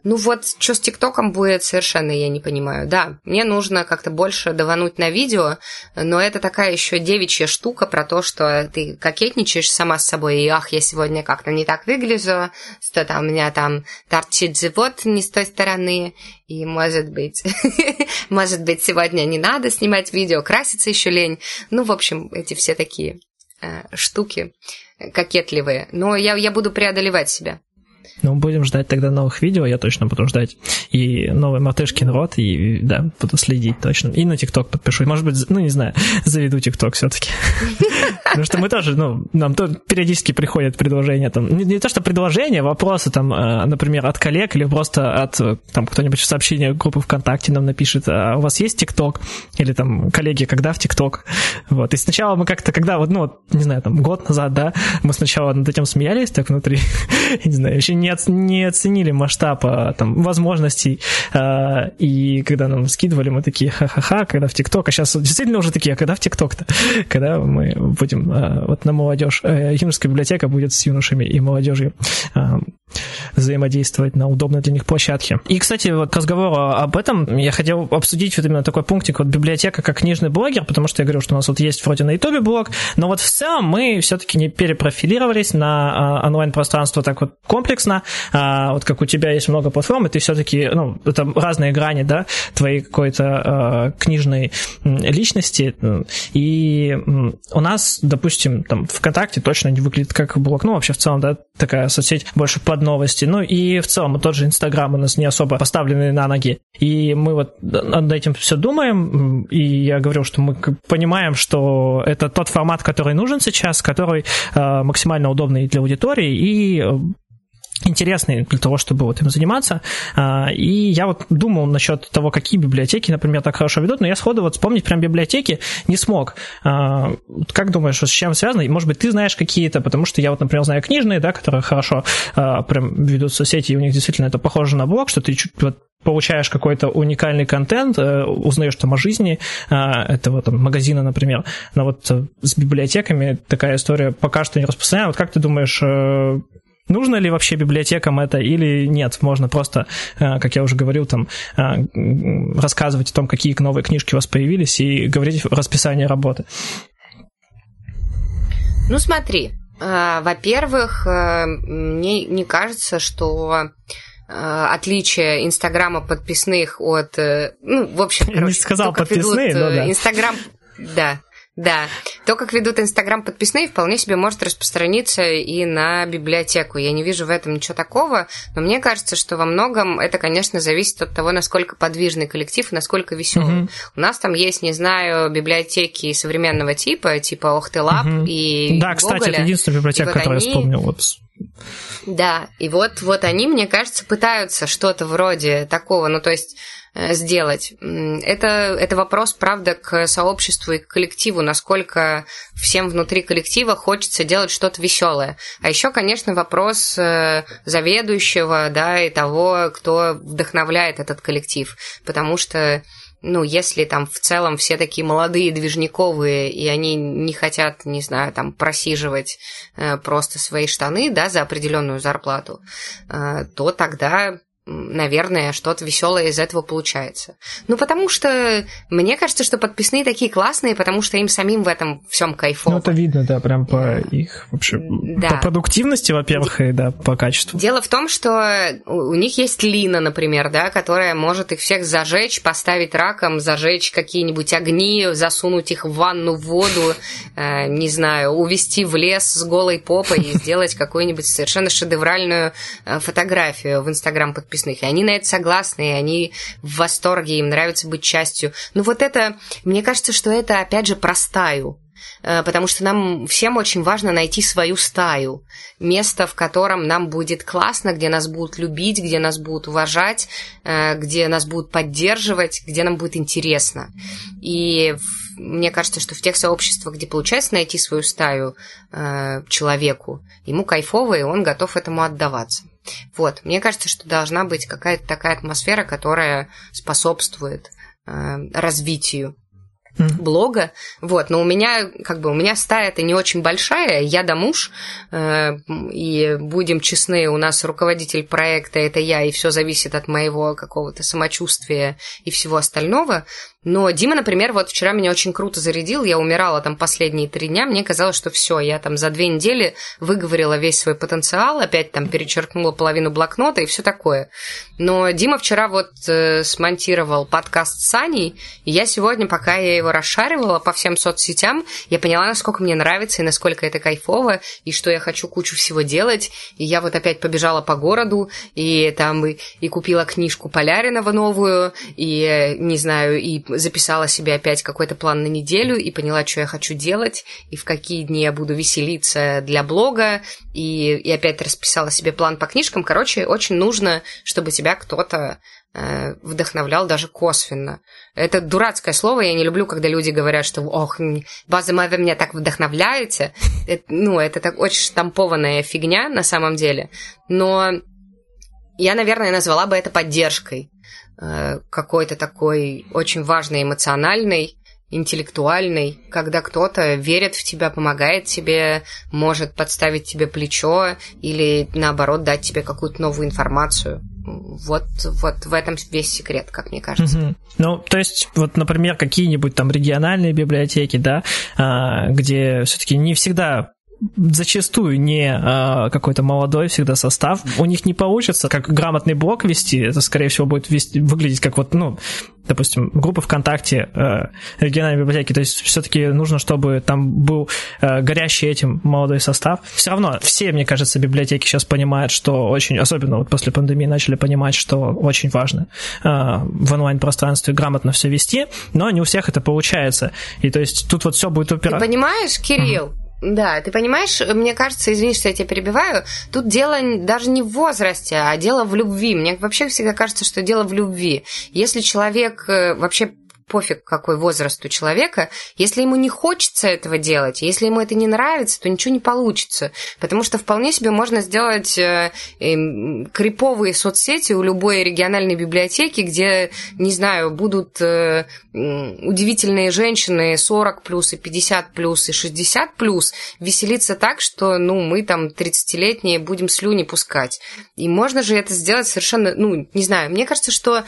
ну вот, что с ТикТоком будет, совершенно я не понимаю. Да, мне нужно как-то больше давануть на видео, но это такая еще девичья штука про то, что ты кокетничаешь сама с собой, и ах, я сегодня как-то не так выгляжу, что там у меня там торчит живот не с той стороны, и может быть, может быть, сегодня не надо снимать видео, краситься еще лень. Ну, в общем, эти все такие э, штуки кокетливые. Но я, я буду преодолевать себя. Ну, будем ждать тогда новых видео, я точно буду ждать. И новый Мартышкин рот, и да, буду следить точно. И на ТикТок подпишу. Может быть, ну, не знаю, заведу ТикТок все-таки. Потому что мы тоже, ну, нам то периодически приходят предложения там, не, не то что предложения, вопросы там, э, например, от коллег или просто от, там, кто-нибудь в сообщении группы ВКонтакте нам напишет, а у вас есть ТикТок? Или там, коллеги, когда в ТикТок? Вот. И сначала мы как-то, когда вот, ну, не знаю, там, год назад, да, мы сначала над этим смеялись так внутри, не знаю, еще не, оц, не оценили масштаба там возможностей, э, и когда нам скидывали, мы такие ха-ха-ха, когда в ТикТок, а сейчас действительно уже такие, а когда в ТикТок-то? Когда мы будем э, вот на молодежь, э, юношеская библиотека будет с юношами и молодежью взаимодействовать на удобной для них площадке. И, кстати, вот к разговору об этом я хотел обсудить вот именно такой пунктик, вот библиотека как книжный блогер, потому что я говорю, что у нас вот есть вроде на Ютубе блог, но вот в целом мы все-таки не перепрофилировались на а, онлайн-пространство так вот комплексно, а, вот как у тебя есть много платформ, и ты все-таки, ну, это разные грани, да, твоей какой-то а, книжной личности, и у нас, допустим, там ВКонтакте точно не выглядит как блог, ну, вообще в целом, да, такая соцсеть больше под новости. Ну и в целом тот же Инстаграм у нас не особо поставленный на ноги. И мы вот над этим все думаем, и я говорю, что мы понимаем, что это тот формат, который нужен сейчас, который э, максимально удобный для аудитории, и интересный для того, чтобы вот им заниматься. А, и я вот думал насчет того, какие библиотеки, например, так хорошо ведут, но я сходу вот вспомнить прям библиотеки не смог. А, как думаешь, с чем связано? Может быть, ты знаешь какие-то, потому что я вот, например, знаю книжные, да, которые хорошо а, прям ведут соцсети, и у них действительно это похоже на блог, что ты чуть вот получаешь какой-то уникальный контент, э, узнаешь там о жизни этого там магазина, например. Но вот с библиотеками такая история пока что не распространена. Вот как ты думаешь, э, Нужно ли вообще библиотекам это или нет? Можно просто, э, как я уже говорил, там э, рассказывать о том, какие новые книжки у вас появились и говорить расписание работы. Ну смотри, э, во-первых, мне не кажется, что отличие Инстаграма подписных от... Ну, в общем, короче, не сказал подписные, но да. Инстаграм, да, да. То, как ведут Инстаграм подписные, вполне себе может распространиться и на библиотеку. Я не вижу в этом ничего такого, но мне кажется, что во многом это, конечно, зависит от того, насколько подвижный коллектив и насколько веселый. Угу. У нас там есть, не знаю, библиотеки современного типа, типа Охтелаб угу. и Да, кстати, Гоголя. это единственная библиотека, вот которую они... я вспомнил. Вот. Да, и вот, вот они, мне кажется, пытаются что-то вроде такого, ну, то есть сделать. Это, это вопрос, правда, к сообществу и к коллективу, насколько всем внутри коллектива хочется делать что-то веселое. А еще, конечно, вопрос э, заведующего, да, и того, кто вдохновляет этот коллектив. Потому что ну, если там в целом все такие молодые, движниковые, и они не хотят, не знаю, там, просиживать э, просто свои штаны, да, за определенную зарплату, э, то тогда наверное, что-то веселое из этого получается. Ну, потому что мне кажется, что подписные такие классные, потому что им самим в этом всем кайфово. Ну, это видно, да, прям по их вообще да. по продуктивности, во-первых, и да, по качеству. Дело в том, что у них есть Лина, например, да, которая может их всех зажечь, поставить раком, зажечь какие-нибудь огни, засунуть их в ванну, в воду, э, не знаю, увести в лес с голой попой и сделать какую-нибудь совершенно шедевральную э, фотографию в Инстаграм подписных подписных, и они на это согласны, и они в восторге, им нравится быть частью. Ну вот это, мне кажется, что это, опять же, про стаю э, потому что нам всем очень важно найти свою стаю, место, в котором нам будет классно, где нас будут любить, где нас будут уважать, э, где нас будут поддерживать, где нам будет интересно. И мне кажется, что в тех сообществах, где получается найти свою стаю э, человеку, ему кайфово, и он готов этому отдаваться. Вот, мне кажется, что должна быть какая-то такая атмосфера, которая способствует э, развитию блога. Вот, но у меня, как бы, у меня стая-то не очень большая, я да муж, э, и будем честны, у нас руководитель проекта это я, и все зависит от моего какого-то самочувствия и всего остального. Но Дима, например, вот вчера меня очень круто зарядил, я умирала там последние три дня, мне казалось, что все, я там за две недели выговорила весь свой потенциал, опять там перечеркнула половину блокнота и все такое. Но Дима вчера вот э, смонтировал подкаст с Саней, и я сегодня, пока я его расшаривала по всем соцсетям, я поняла, насколько мне нравится и насколько это кайфово, и что я хочу кучу всего делать, и я вот опять побежала по городу, и там и, и купила книжку Поляринова новую, и, э, не знаю, и записала себе опять какой-то план на неделю и поняла, что я хочу делать, и в какие дни я буду веселиться для блога, и, и опять расписала себе план по книжкам. Короче, очень нужно, чтобы тебя кто-то э, вдохновлял даже косвенно. Это дурацкое слово, я не люблю, когда люди говорят, что «Ох, база вы меня так вдохновляете». Это, ну, это так очень штампованная фигня на самом деле. Но я, наверное, назвала бы это поддержкой. Э, какой-то такой очень важный эмоциональный, интеллектуальный, когда кто-то верит в тебя, помогает тебе, может подставить тебе плечо или, наоборот, дать тебе какую-то новую информацию. Вот, вот в этом весь секрет, как мне кажется. Угу. Ну, то есть, вот, например, какие-нибудь там региональные библиотеки, да, а, где все-таки не всегда зачастую не э, какой-то молодой всегда состав. У них не получится как грамотный блог вести, это, скорее всего, будет вести, выглядеть как вот, ну, допустим, группы ВКонтакте э, региональной библиотеки. То есть все-таки нужно, чтобы там был э, горящий этим молодой состав. Все равно все, мне кажется, библиотеки сейчас понимают, что очень, особенно вот после пандемии начали понимать, что очень важно э, в онлайн-пространстве грамотно все вести, но не у всех это получается. И то есть тут вот все будет упираться. Ты понимаешь, Кирилл, mm-hmm да, ты понимаешь, мне кажется, извини, что я тебя перебиваю, тут дело даже не в возрасте, а дело в любви. Мне вообще всегда кажется, что дело в любви. Если человек э, вообще пофиг, какой возраст у человека, если ему не хочется этого делать, если ему это не нравится, то ничего не получится. Потому что вполне себе можно сделать э, э, криповые соцсети у любой региональной библиотеки, где, не знаю, будут э, удивительные женщины 40 плюс и 50 плюс и 60 плюс веселиться так, что, ну, мы там 30-летние будем слюни пускать. И можно же это сделать совершенно, ну, не знаю, мне кажется, что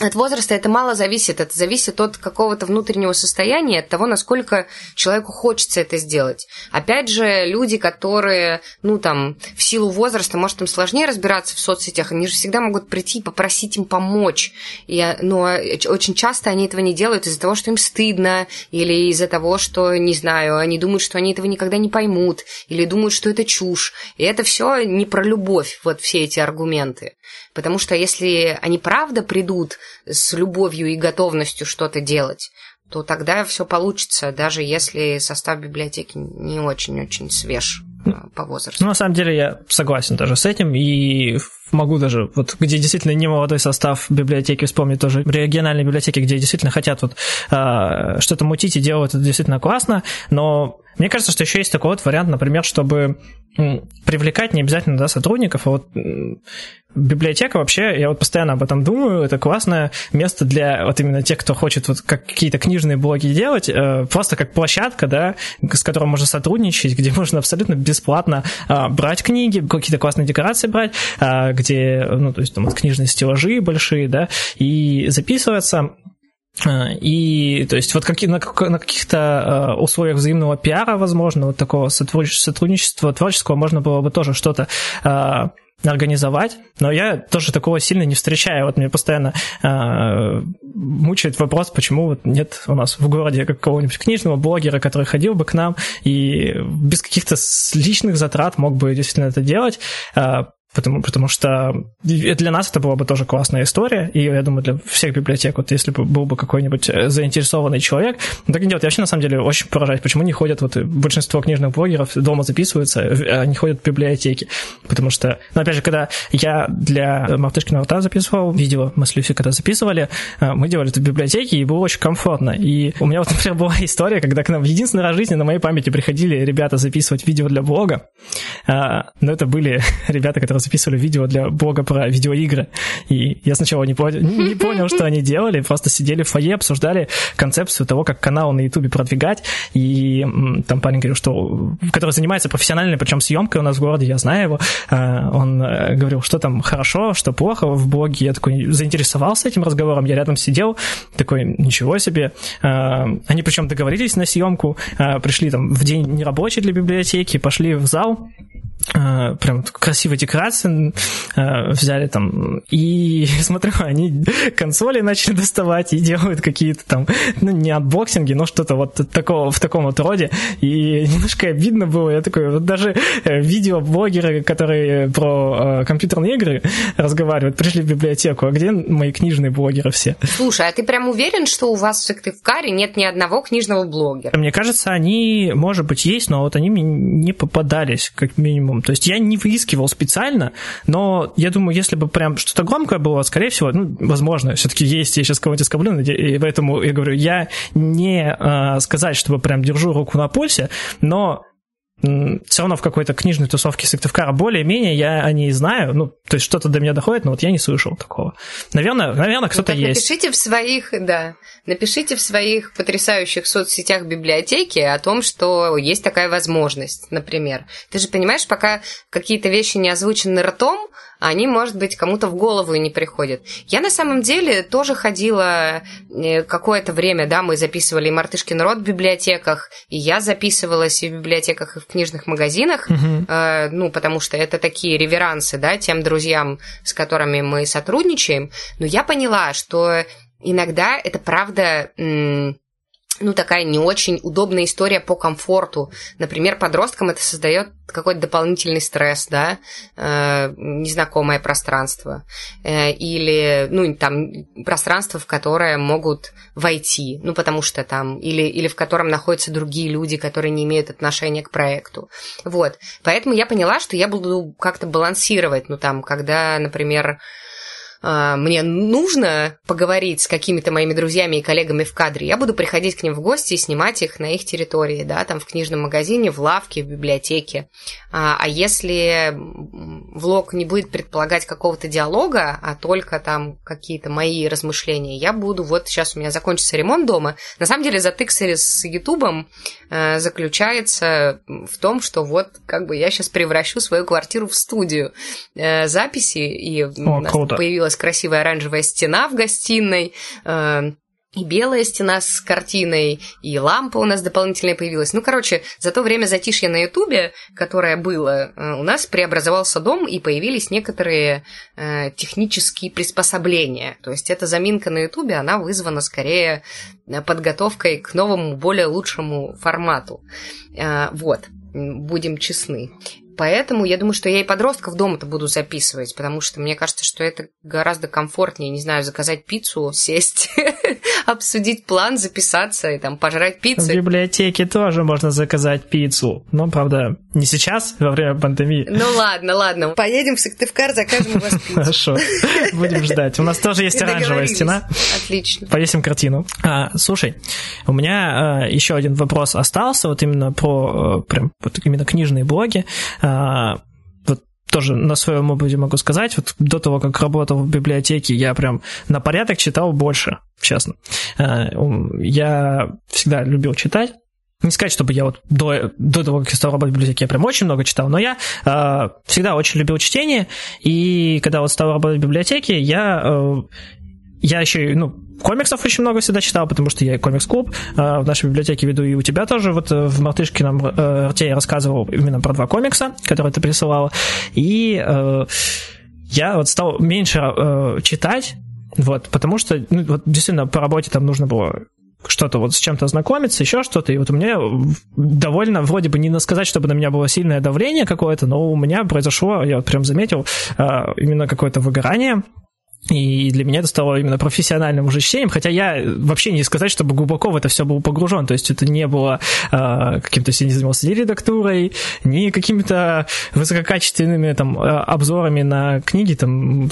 от возраста это мало зависит. Это зависит от какого-то внутреннего состояния, от того, насколько человеку хочется это сделать. Опять же, люди, которые, ну, там, в силу возраста, может, им сложнее разбираться в соцсетях, они же всегда могут прийти и попросить им помочь. И, но очень часто они этого не делают из-за того, что им стыдно, или из-за того, что, не знаю, они думают, что они этого никогда не поймут, или думают, что это чушь. И это все не про любовь, вот все эти аргументы. Потому что если они правда придут с любовью и готовностью что-то делать, то тогда все получится, даже если состав библиотеки не очень-очень свеж а, по возрасту. Ну, на самом деле, я согласен даже с этим, и могу даже, вот где действительно не молодой состав библиотеки вспомнить тоже, региональные библиотеки, где действительно хотят вот э, что-то мутить и делать, это действительно классно, но Мне кажется, что еще есть такой вот вариант, например, чтобы привлекать не обязательно да, сотрудников, а вот библиотека вообще, я вот постоянно об этом думаю, это классное место для вот именно тех, кто хочет вот как какие-то книжные блоги делать, э, просто как площадка, да, с которой можно сотрудничать, где можно абсолютно бесплатно а, брать книги, какие-то классные декорации брать, а, где, ну, то есть там книжные стеллажи большие, да, и записываться а, и, то есть, вот какие, на, на каких-то э, условиях взаимного пиара, возможно, вот такого сотрудничества творческого можно было бы тоже что-то э, организовать, но я тоже такого сильно не встречаю. Вот мне постоянно э, мучает вопрос, почему вот нет у нас в городе какого-нибудь книжного блогера, который ходил бы к нам и без каких-то личных затрат мог бы действительно это делать. Потому, потому что для нас это была бы тоже классная история, и я думаю, для всех библиотек, вот если бы был бы какой-нибудь э, заинтересованный человек, ну, так не делать. Я вообще, на самом деле, очень поражаюсь, почему не ходят, вот большинство книжных блогеров дома записываются, а не ходят в библиотеки. Потому что, ну, опять же, когда я для Мартышкина рта записывал видео, мы с Люси когда записывали, э, мы делали это в библиотеке, и было очень комфортно. И у меня вот, например, была история, когда к нам в единственный раз в жизни на моей памяти приходили ребята записывать видео для блога, но это были ребята, которые записывали видео для блога про видеоигры. И я сначала не, понял, не понял, что они делали, просто сидели в фойе, обсуждали концепцию того, как канал на Ютубе продвигать. И там парень говорил, что который занимается профессиональной, причем съемкой у нас в городе, я знаю его. А, он э, говорил, что там хорошо, что плохо в блоге. Я такой заинтересовался этим разговором, я рядом сидел, такой, ничего себе. А, они причем договорились на съемку, пришли там в день нерабочий для библиотеки, пошли в зал, прям красивые декорации uh, взяли там, и смотрю, они консоли начали доставать и делают какие-то там, ну, не unboxing и, но что-то вот такого, в таком вот роде, и немножко обидно было, я такой, вот даже э, видеоблогеры, которые про э, компьютерные игры разговаривают, пришли в библиотеку, а где мои книжные блогеры все? Слушай, а ты прям уверен, что у вас в Сыктывкаре нет ни одного книжного блогера? Мне кажется, они, может быть, есть, но вот они мне не попадались, как минимум минимум. То есть я не выискивал специально, но я думаю, если бы прям что-то громкое было, скорее всего, ну, возможно, все-таки есть, я сейчас кого-нибудь оскорблю, и поэтому я говорю, я не э, сказать, чтобы прям держу руку на пульсе, но все равно в какой-то книжной тусовке Сыктывкара более-менее я о ней знаю, ну, то есть что-то до меня доходит, но вот я не слышал такого. Наверное, наверное кто-то ну, есть. Напишите в своих, да, напишите в своих потрясающих соцсетях библиотеки о том, что есть такая возможность, например. Ты же понимаешь, пока какие-то вещи не озвучены ртом, они, может быть, кому-то в голову и не приходят. Я на самом деле тоже ходила э, какое-то время, да, мы записывали и «Мартышкин род» в библиотеках, и я записывалась и в библиотеках, и в книжных магазинах, угу. э, ну, потому что это такие реверансы, да, тем друзьям, с которыми мы сотрудничаем. Но я поняла, что иногда это правда ну, такая не очень удобная история по комфорту. Например, подросткам это создает какой-то дополнительный стресс, да, э, незнакомое пространство. Э, или, ну, там, пространство, в которое могут войти, ну, потому что там, или, или в котором находятся другие люди, которые не имеют отношения к проекту. Вот. Поэтому я поняла, что я буду как-то балансировать, ну, там, когда, например, а, мне нужно поговорить с какими-то моими друзьями и коллегами в кадре, я буду приходить к ним в гости и снимать их на их территории, да, там в книжном магазине, в лавке, в библиотеке. А, а если влог не будет предполагать какого-то диалога, а только там какие-то мои размышления, я буду, вот сейчас у меня закончится ремонт дома. На самом деле затыксели с Ютубом заключается в том, что вот как бы я сейчас превращу свою квартиру в студию э, записи, и О, у нас круто. появилась появилась красивая оранжевая стена в гостиной, э, и белая стена с картиной, и лампа у нас дополнительная появилась. Ну, короче, за то время затишья на Ютубе, которое было, э, у нас преобразовался дом, и появились некоторые э, технические приспособления. То есть эта заминка на Ютубе, она вызвана скорее э, подготовкой к новому, более лучшему формату. Э, вот, будем честны. Поэтому я думаю, что я и подростков дома-то буду записывать, потому что мне кажется, что это гораздо комфортнее, не знаю, заказать пиццу, сесть обсудить план, записаться и там пожрать пиццу. В библиотеке тоже можно заказать пиццу. Но, правда, не сейчас, во время пандемии. Ну ладно, ладно. Поедем в Сыктывкар, закажем у вас пиццу. Хорошо. Будем ждать. У нас тоже есть оранжевая стена. Отлично. Повесим картину. А, слушай, у меня а, еще один вопрос остался, вот именно про а, прям вот именно книжные блоги. А, тоже на своем опыте могу сказать, вот до того, как работал в библиотеке, я прям на порядок читал больше, честно. Э, я всегда любил читать, не сказать, чтобы я вот до, до того, как я стал работать в библиотеке, я прям очень много читал, но я э, всегда очень любил чтение, и когда вот стал работать в библиотеке, я, э, я еще, ну, комиксов очень много всегда читал, потому что я комикс-клуб э, в нашей библиотеке веду, и у тебя тоже. Вот э, в Мартышке нам э, я рассказывал именно про два комикса, которые ты присылала, и э, я вот стал меньше э, читать, вот, потому что, ну, вот действительно по работе там нужно было что-то вот с чем-то знакомиться, еще что-то. И вот у меня довольно, вроде бы не сказать, чтобы на меня было сильное давление какое-то, но у меня произошло, я вот прям заметил, а, именно какое-то выгорание и для меня это стало именно профессиональным уже чтением, хотя я вообще не сказать, чтобы глубоко в это все был погружен, то есть это не было э, каким-то, я не занимался ни редактурой, ни какими-то высококачественными там а, обзорами на книги, там,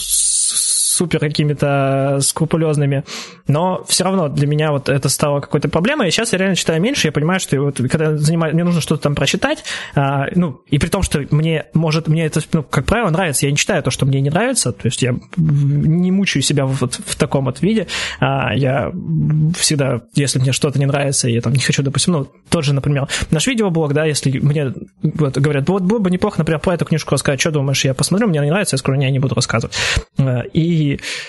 супер какими-то скрупулезными, но все равно для меня вот это стало какой-то проблемой, и сейчас я реально читаю меньше, я понимаю, что вот когда занимаю, мне нужно что-то там прочитать, а, ну, и при том, что мне, может, мне это, ну, как правило, нравится, я не читаю то, что мне не нравится, то есть я не мучаю себя вот в таком вот виде, а, я всегда, если мне что-то не нравится, я там не хочу, допустим, ну, тот же, например, наш видеоблог, да, если мне вот, говорят, вот было бы неплохо, например, про эту книжку рассказать, что думаешь, я посмотрю, мне не нравится, я скажу, я не буду рассказывать. А,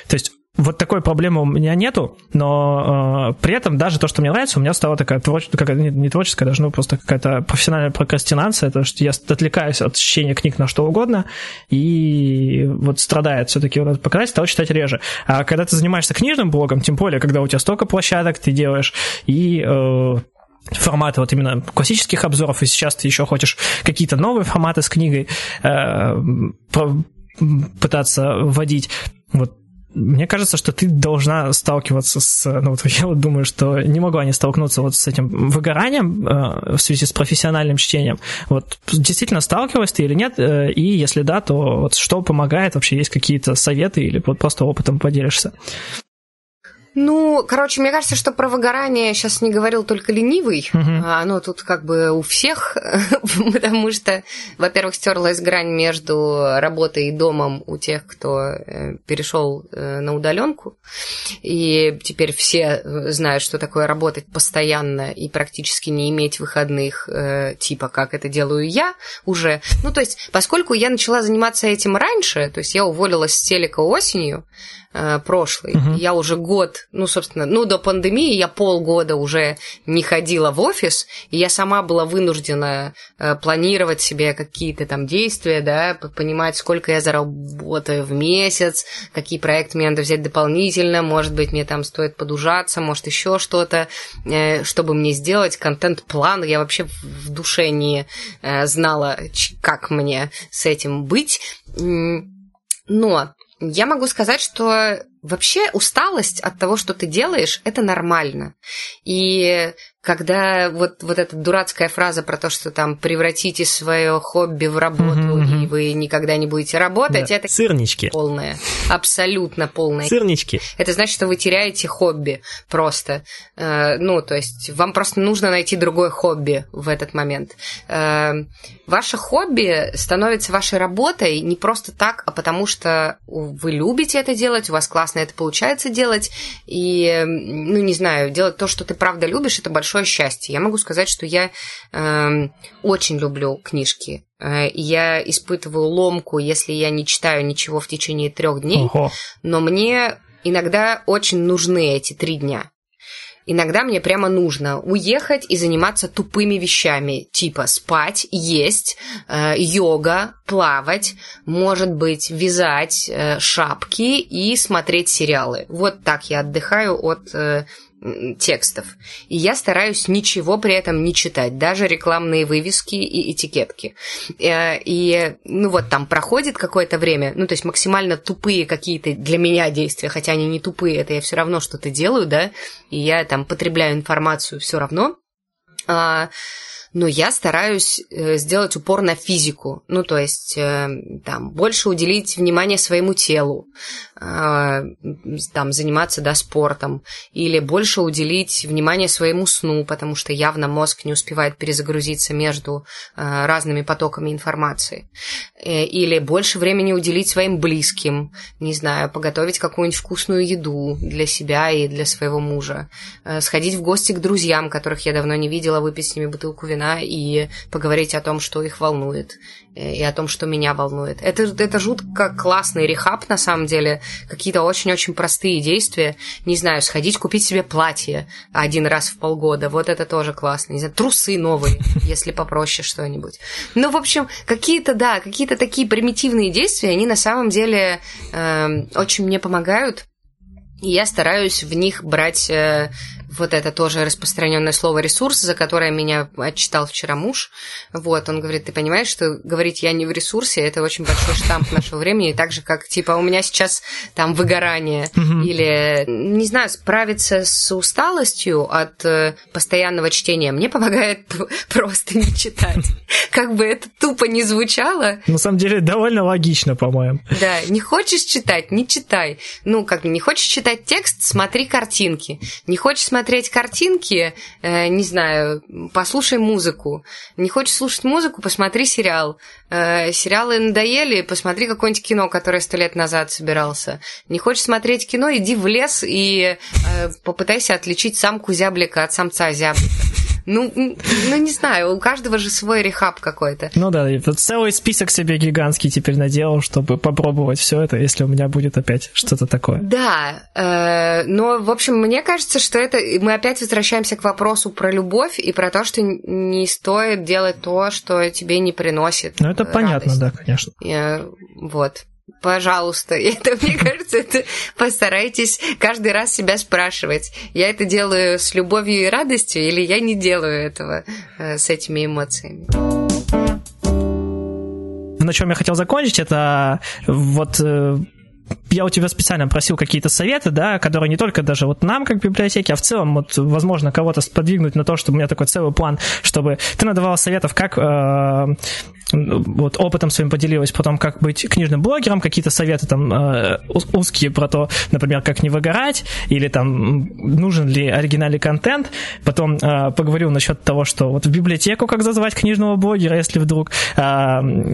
то есть вот такой проблемы у меня нету, но э, при этом даже то, что мне нравится, у меня стала такая творческая, не, не творческая, даже ну просто какая-то профессиональная прокрастинация, то что я отвлекаюсь от чтения книг на что угодно и вот страдает все-таки вот покрасить, стал читать реже. А когда ты занимаешься книжным блогом, тем более, когда у тебя столько площадок ты делаешь и э, форматы вот именно классических обзоров, и сейчас ты еще хочешь какие-то новые форматы с книгой э, пытаться вводить, вот мне кажется, что ты должна сталкиваться с... Ну, вот я вот думаю, что не могла не столкнуться вот с этим выгоранием э, в связи с профессиональным чтением. Вот действительно сталкивалась ты или нет? Э, и если да, то вот что помогает? Вообще есть какие-то советы или вот просто опытом поделишься? Ну, короче, мне кажется, что про выгорание сейчас не говорил только ленивый. Uh-huh. Оно тут как бы у всех, потому что, во-первых, стерлась грань между работой и домом у тех, кто э, перешел э, на удаленку. И теперь все знают, что такое работать постоянно и практически не иметь выходных, э, типа как это делаю я уже. Ну, то есть, поскольку я начала заниматься этим раньше, то есть я уволилась с телека осенью, э, прошлый. Угу. Я уже год, ну, собственно, ну, до пандемии я полгода уже не ходила в офис, и я сама была вынуждена э, планировать себе какие-то там действия, да, понимать, сколько я заработаю в месяц, какие проекты мне надо взять дополнительно, может быть, мне там стоит подужаться, может, еще что-то, э, чтобы мне сделать контент-план. Я вообще в душе не э, знала, как мне с этим быть. Но я могу сказать, что вообще усталость от того, что ты делаешь, это нормально. И когда вот, вот эта дурацкая фраза про то, что там превратите свое хобби в работу, mm-hmm. и вы никогда не будете работать, да. это сырнички. Полное. Абсолютно полное. Сырнички. Это значит, что вы теряете хобби просто. Э, ну, то есть вам просто нужно найти другое хобби в этот момент. Э, ваше хобби становится вашей работой не просто так, а потому что вы любите это делать, у вас классно это получается делать, и, ну, не знаю, делать то, что ты правда любишь, это большое большое счастье. Я могу сказать, что я э, очень люблю книжки. Э, я испытываю ломку, если я не читаю ничего в течение трех дней, Ого. но мне иногда очень нужны эти три дня. Иногда мне прямо нужно уехать и заниматься тупыми вещами, типа спать, есть, э, йога, плавать, может быть, вязать э, шапки и смотреть сериалы. Вот так я отдыхаю от э, текстов. И я стараюсь ничего при этом не читать, даже рекламные вывески и этикетки. Э, и, ну вот, там проходит какое-то время, ну, то есть максимально тупые какие-то для меня действия, хотя они не тупые, это я все равно что-то делаю, да, и я там потребляю информацию все равно. А, но я стараюсь э, сделать упор на физику. Ну, то есть, э, там, больше уделить внимание своему телу, там, заниматься, да, спортом, или больше уделить внимание своему сну, потому что явно мозг не успевает перезагрузиться между разными потоками информации. Или больше времени уделить своим близким, не знаю, поготовить какую-нибудь вкусную еду для себя и для своего мужа, сходить в гости к друзьям, которых я давно не видела, выпить с ними бутылку вина, вина и поговорить о том, что их волнует, э, и о том, что меня волнует. Это, это жутко классный рехаб, на самом деле. Какие-то очень-очень простые действия. Не знаю, сходить купить себе платье один раз в полгода. Вот это тоже классно. Не знаю, трусы новые, если попроще что-нибудь. Ну, в общем, какие-то, да, какие-то такие примитивные действия, они на самом деле э, очень мне помогают. И я стараюсь в них брать э, вот это тоже распространенное слово ресурс, за которое меня отчитал вчера муж. Вот, он говорит, ты понимаешь, что говорить я не в ресурсе, это очень большой штамп нашего времени, так же, как, типа, у меня сейчас там выгорание, или, не знаю, справиться с усталостью от э, постоянного чтения мне помогает просто не читать. Как бы это тупо не звучало. На самом деле, довольно логично, по-моему. Да, не хочешь читать, не читай. Ну, как не хочешь читать текст, смотри картинки. Не хочешь смотреть смотреть картинки, э, не знаю, послушай музыку. Не хочешь слушать музыку, посмотри сериал. Э, сериалы надоели, посмотри какое-нибудь кино, которое сто лет назад собирался. Не хочешь смотреть кино, иди в лес и э, попытайся отличить самку зяблика от самца зяблика. Ну, ну, не знаю, у каждого же свой рехаб какой-то. Ну да, целый список себе гигантский теперь наделал, чтобы попробовать все это, если у меня будет опять что-то такое. Да, э, но, в общем, мне кажется, что это... Мы опять возвращаемся к вопросу про любовь и про то, что не стоит делать то, что тебе не приносит Ну, это радость. понятно, да, конечно. Э, вот пожалуйста. Это, мне кажется, это постарайтесь каждый раз себя спрашивать, я это делаю с любовью и радостью или я не делаю этого э, с этими эмоциями. На чем я хотел закончить, это вот э, я у тебя специально просил какие-то советы, да, которые не только даже вот нам, как библиотеке, а в целом, вот, возможно, кого-то сподвигнуть на то, чтобы у меня такой целый план, чтобы ты надавал советов, как э, вот опытом своим поделилась потом, как быть книжным блогером, какие-то советы там э, узкие про то, например, как не выгорать, или там нужен ли оригинальный контент. Потом э, поговорил насчет того, что вот в библиотеку как зазвать книжного блогера, если вдруг э,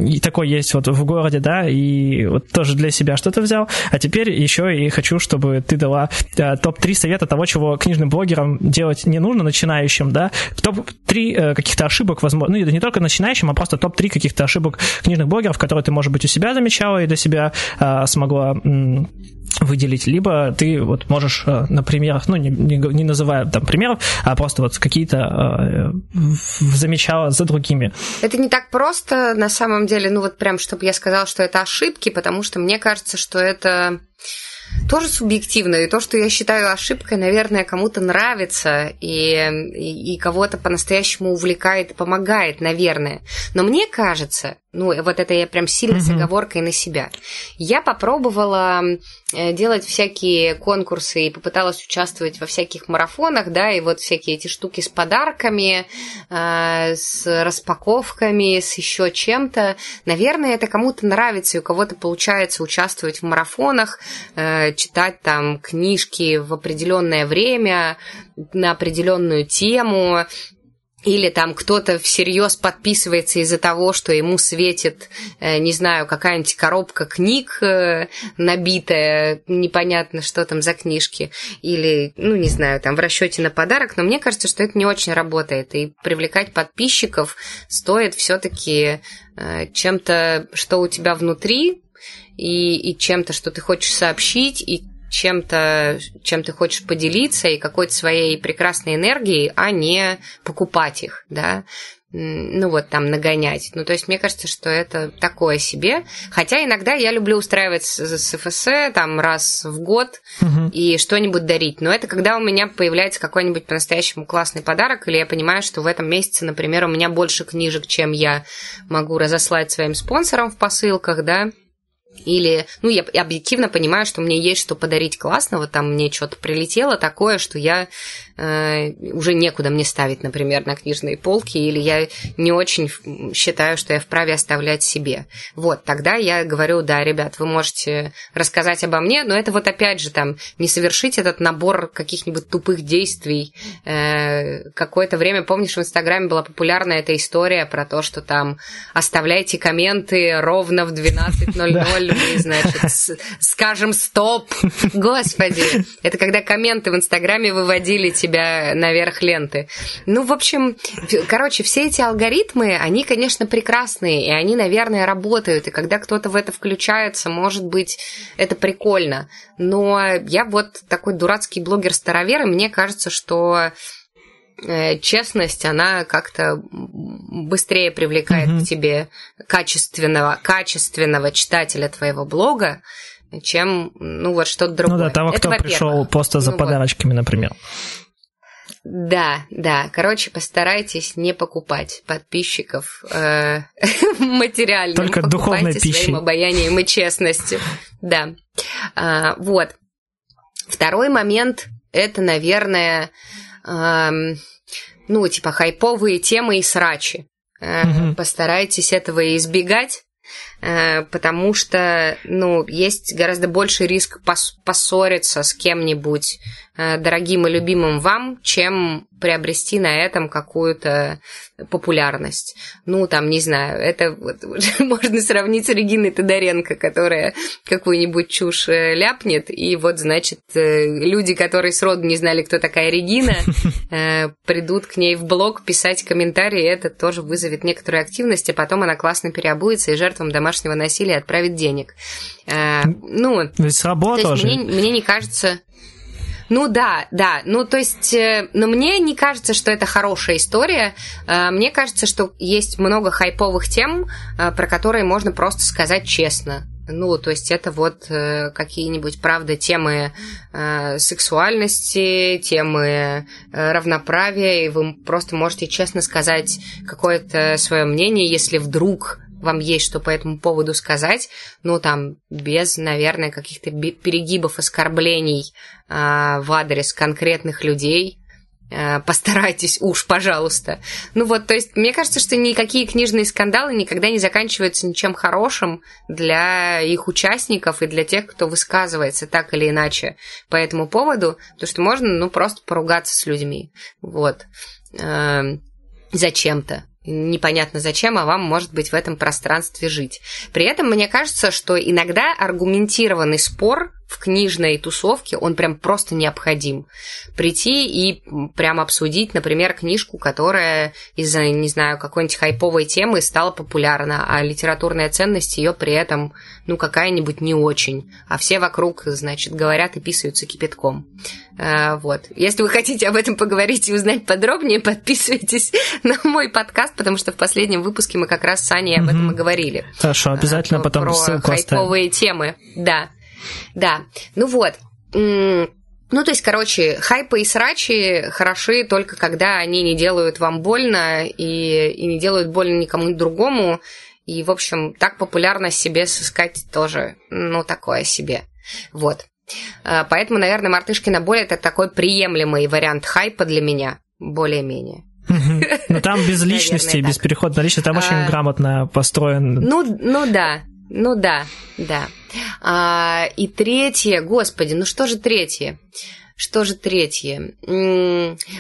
и такой есть вот в городе, да, и вот тоже для себя что-то взял. А теперь еще и хочу, чтобы ты дала э, топ-3 совета того, чего книжным блогерам делать не нужно, начинающим, да, топ-3 э, каких-то ошибок, возможно, ну, не только начинающим, а просто топ-3 каких-то ошибок книжных блогеров, которые ты, может быть, у себя замечала и для себя э, смогла м- выделить, либо ты вот можешь э, на примерах, ну, не, не, не называя там примеров, а просто вот какие-то э, замечала за другими. Это не так просто, на самом деле, ну, вот прям, чтобы я сказала, что это ошибки, потому что мне кажется, что это тоже субъективно. И то, что я считаю ошибкой, наверное, кому-то нравится и, и, и кого-то по-настоящему увлекает помогает, наверное. Но мне кажется, ну, вот это я прям сильно с оговоркой на себя. Я попробовала э, делать всякие конкурсы и попыталась участвовать во всяких марафонах, да, и вот всякие эти штуки с подарками, э, с распаковками, с еще чем-то. Наверное, это кому-то нравится, и у кого-то получается участвовать в марафонах, э, читать там книжки в определенное время, на определенную тему, или там кто-то всерьез подписывается из-за того, что ему светит, э, не знаю, какая-нибудь коробка книг э, набитая, непонятно, что там за книжки, или, ну, не знаю, там в расчете на подарок, но мне кажется, что это не очень работает, и привлекать подписчиков стоит все-таки э, чем-то, что у тебя внутри, и, и чем-то, что ты хочешь сообщить, и чем-то, чем ты хочешь поделиться и какой-то своей прекрасной энергией, а не покупать их, да. ну вот там нагонять. Ну, то есть мне кажется, что это такое себе. Хотя иногда я люблю устраивать с ФС там раз в год угу. и что-нибудь дарить. Но это когда у меня появляется какой-нибудь по-настоящему классный подарок, или я понимаю, что в этом месяце, например, у меня больше книжек, чем я могу разослать своим спонсорам в посылках, да, или, ну, я объективно понимаю, что мне есть что подарить классного, там мне что-то прилетело такое, что я уже некуда мне ставить, например, на книжные полки, или я не очень считаю, что я вправе оставлять себе. Вот, тогда я говорю, да, ребят, вы можете рассказать обо мне, но это вот опять же там не совершить этот набор каких-нибудь тупых действий. Э, какое-то время, помнишь, в Инстаграме была популярна эта история про то, что там оставляйте комменты ровно в 12.00, мы, значит, скажем стоп. Господи, это когда комменты в Инстаграме выводили тебя наверх ленты. Ну, в общем, короче, все эти алгоритмы, они, конечно, прекрасные, и они, наверное, работают, и когда кто-то в это включается, может быть, это прикольно. Но я вот такой дурацкий блогер-старовер, и мне кажется, что э, честность, она как-то быстрее привлекает mm-hmm. к тебе качественного, качественного читателя твоего блога, чем, ну, вот что-то другое. Ну да, того, Это, кто пришел просто за ну, подарочками, вот. например. Да, да. Короче, постарайтесь не покупать подписчиков э, материально. Только духовной пищей. своим обаянием и честностью. Да. А, вот. Второй момент – это, наверное, ну, типа хайповые темы и срачи. Угу. Постарайтесь этого избегать, э, потому что, ну, есть гораздо больше риск поссориться с кем-нибудь Э, дорогим и любимым вам, чем приобрести на этом какую-то популярность. Ну, там, не знаю, это вот, можно сравнить с Региной Тодоренко, которая какую-нибудь чушь э, ляпнет, и вот, значит, э, люди, которые сроду не знали, кто такая Регина, придут к ней в блог писать комментарии, и это тоже вызовет некоторую активность, а потом она классно переобуется и жертвам домашнего насилия отправит денег. Ну, Ведь сработало же. Мне, мне не кажется... Ну да, да. Ну то есть, э, но мне не кажется, что это хорошая история. Э, мне кажется, что есть много хайповых тем, э, про которые можно просто сказать честно. Ну, то есть это вот э, какие-нибудь, правда, темы э, сексуальности, темы э, равноправия, и вы просто можете честно сказать какое-то свое мнение, если вдруг вам есть что по этому поводу сказать, ну, там, без, наверное, каких-то перегибов, оскорблений э, в адрес конкретных людей, э, постарайтесь уж, пожалуйста. Ну вот, то есть, мне кажется, что никакие книжные скандалы никогда не заканчиваются ничем хорошим для их участников и для тех, кто высказывается так или иначе по этому поводу, потому что можно, ну, просто поругаться с людьми. Вот. Э, зачем-то непонятно зачем, а вам может быть в этом пространстве жить. При этом мне кажется, что иногда аргументированный спор в книжной тусовке, он прям просто необходим. Прийти и прям обсудить, например, книжку, которая из-за, не знаю, какой-нибудь хайповой темы стала популярна, а литературная ценность ее при этом, ну, какая-нибудь не очень. А все вокруг, значит, говорят и писаются кипятком. А, вот. Если вы хотите об этом поговорить и узнать подробнее, подписывайтесь на мой подкаст, потому что в последнем выпуске мы как раз с Аней об этом и говорили. Хорошо, обязательно а, потом про ссылку хайповые оставим. темы. Да. Да, ну вот. Ну, то есть, короче, хайпы и срачи хороши только когда они не делают вам больно и, и не делают больно никому другому. И, в общем, так популярно себе сыскать тоже, ну, такое себе. Вот. А, поэтому, наверное, мартышкина боль это такой приемлемый вариант хайпа для меня, более-менее. Ну там без личности, без перехода на личность, там очень а, грамотно построен. Ну, ну да, ну да, да. А, и третье, господи, ну что же третье? Что же третье?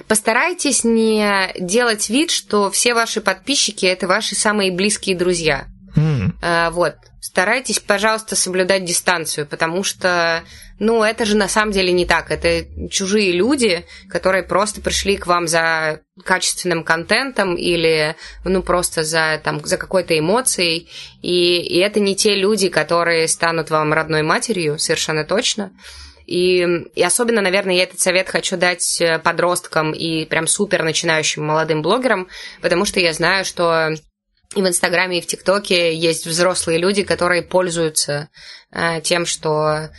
Постарайтесь не делать вид, что все ваши подписчики это ваши самые близкие друзья. Mm. А, вот. Старайтесь, пожалуйста, соблюдать дистанцию, потому что, ну, это же на самом деле не так. Это чужие люди, которые просто пришли к вам за качественным контентом или, ну, просто за, там, за какой-то эмоцией. И, и это не те люди, которые станут вам родной матерью, совершенно точно. И, и особенно, наверное, я этот совет хочу дать э, подросткам и прям супер начинающим молодым блогерам, потому что я знаю, что и в Инстаграме, и в ТикТоке есть взрослые люди, которые пользуются э, тем, что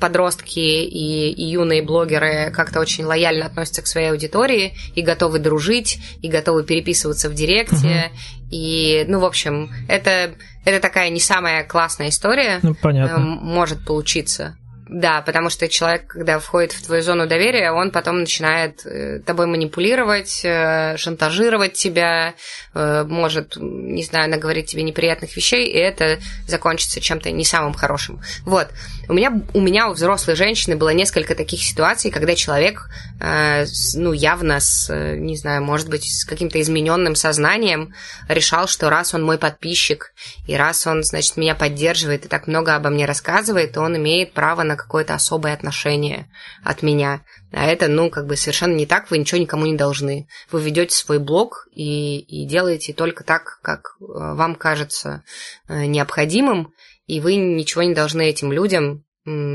подростки и, и юные блогеры как-то очень лояльно относятся к своей аудитории и готовы дружить, и готовы переписываться в директе. Угу. И, ну, в общем, это, это такая не самая классная история. Ну, понятно. Э, может получиться. Да, потому что человек, когда входит в твою зону доверия, он потом начинает э, тобой манипулировать, э, шантажировать тебя, э, может, не знаю, наговорить тебе неприятных вещей, и это закончится чем-то не самым хорошим. Вот. У меня, у меня у взрослой женщины было несколько таких ситуаций, когда человек, ну, явно с, не знаю, может быть, с каким-то измененным сознанием решал, что раз он мой подписчик, и раз он, значит, меня поддерживает и так много обо мне рассказывает, то он имеет право на какое-то особое отношение от меня. А это, ну, как бы совершенно не так, вы ничего никому не должны. Вы ведете свой блог и, и делаете только так, как э, вам кажется э, необходимым, и вы ничего не должны этим людям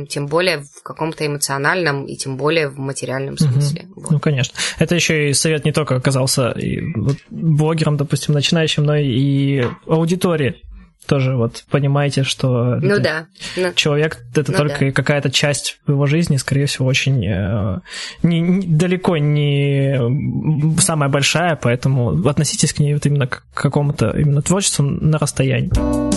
тем более в каком-то эмоциональном и тем более в материальном смысле. Угу. Вот. Ну, конечно. Это еще и совет не только оказался и блогером, допустим, начинающим, но и аудитории тоже вот понимаете, что ну, да. Ну, человек это ну, только да. какая-то часть его жизни, скорее всего, очень э, не, не, далеко не самая большая, поэтому относитесь к ней вот именно к какому-то именно творчеству на расстоянии.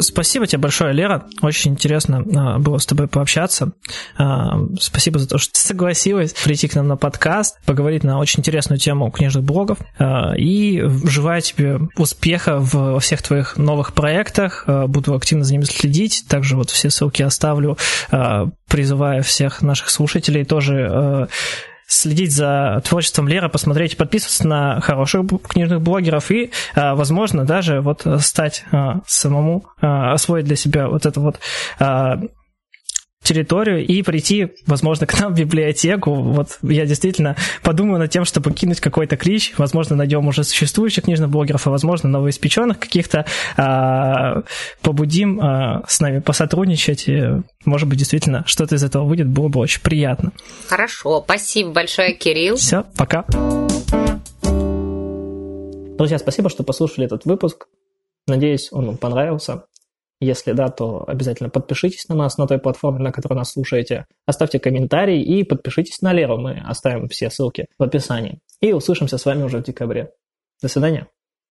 Спасибо тебе большое, Лера. Очень интересно а, было с тобой пообщаться. А, спасибо за то, что ты согласилась прийти к нам на подкаст, поговорить на очень интересную тему книжных блогов. А, и желаю тебе успеха во всех твоих новых проектах. Буду активно за ними следить. Также вот все ссылки оставлю, призывая всех наших слушателей тоже следить за творчеством Леры, посмотреть, подписываться на хороших книжных блогеров и, а, возможно, даже вот стать а, самому, а, освоить для себя вот это вот территорию и прийти, возможно, к нам в библиотеку. Вот я действительно подумаю над тем, чтобы кинуть какой-то клич. Возможно, найдем уже существующих книжных блогеров, а возможно, новоиспеченных каких-то. А, побудим а, с нами посотрудничать. И, может быть, действительно, что-то из этого выйдет, было бы очень приятно. Хорошо, спасибо большое, Кирилл. Все, пока. Друзья, спасибо, что послушали этот выпуск. Надеюсь, он вам понравился. Если да, то обязательно подпишитесь на нас на той платформе, на которой нас слушаете. Оставьте комментарий и подпишитесь на Леру. Мы оставим все ссылки в описании. И услышимся с вами уже в декабре. До свидания.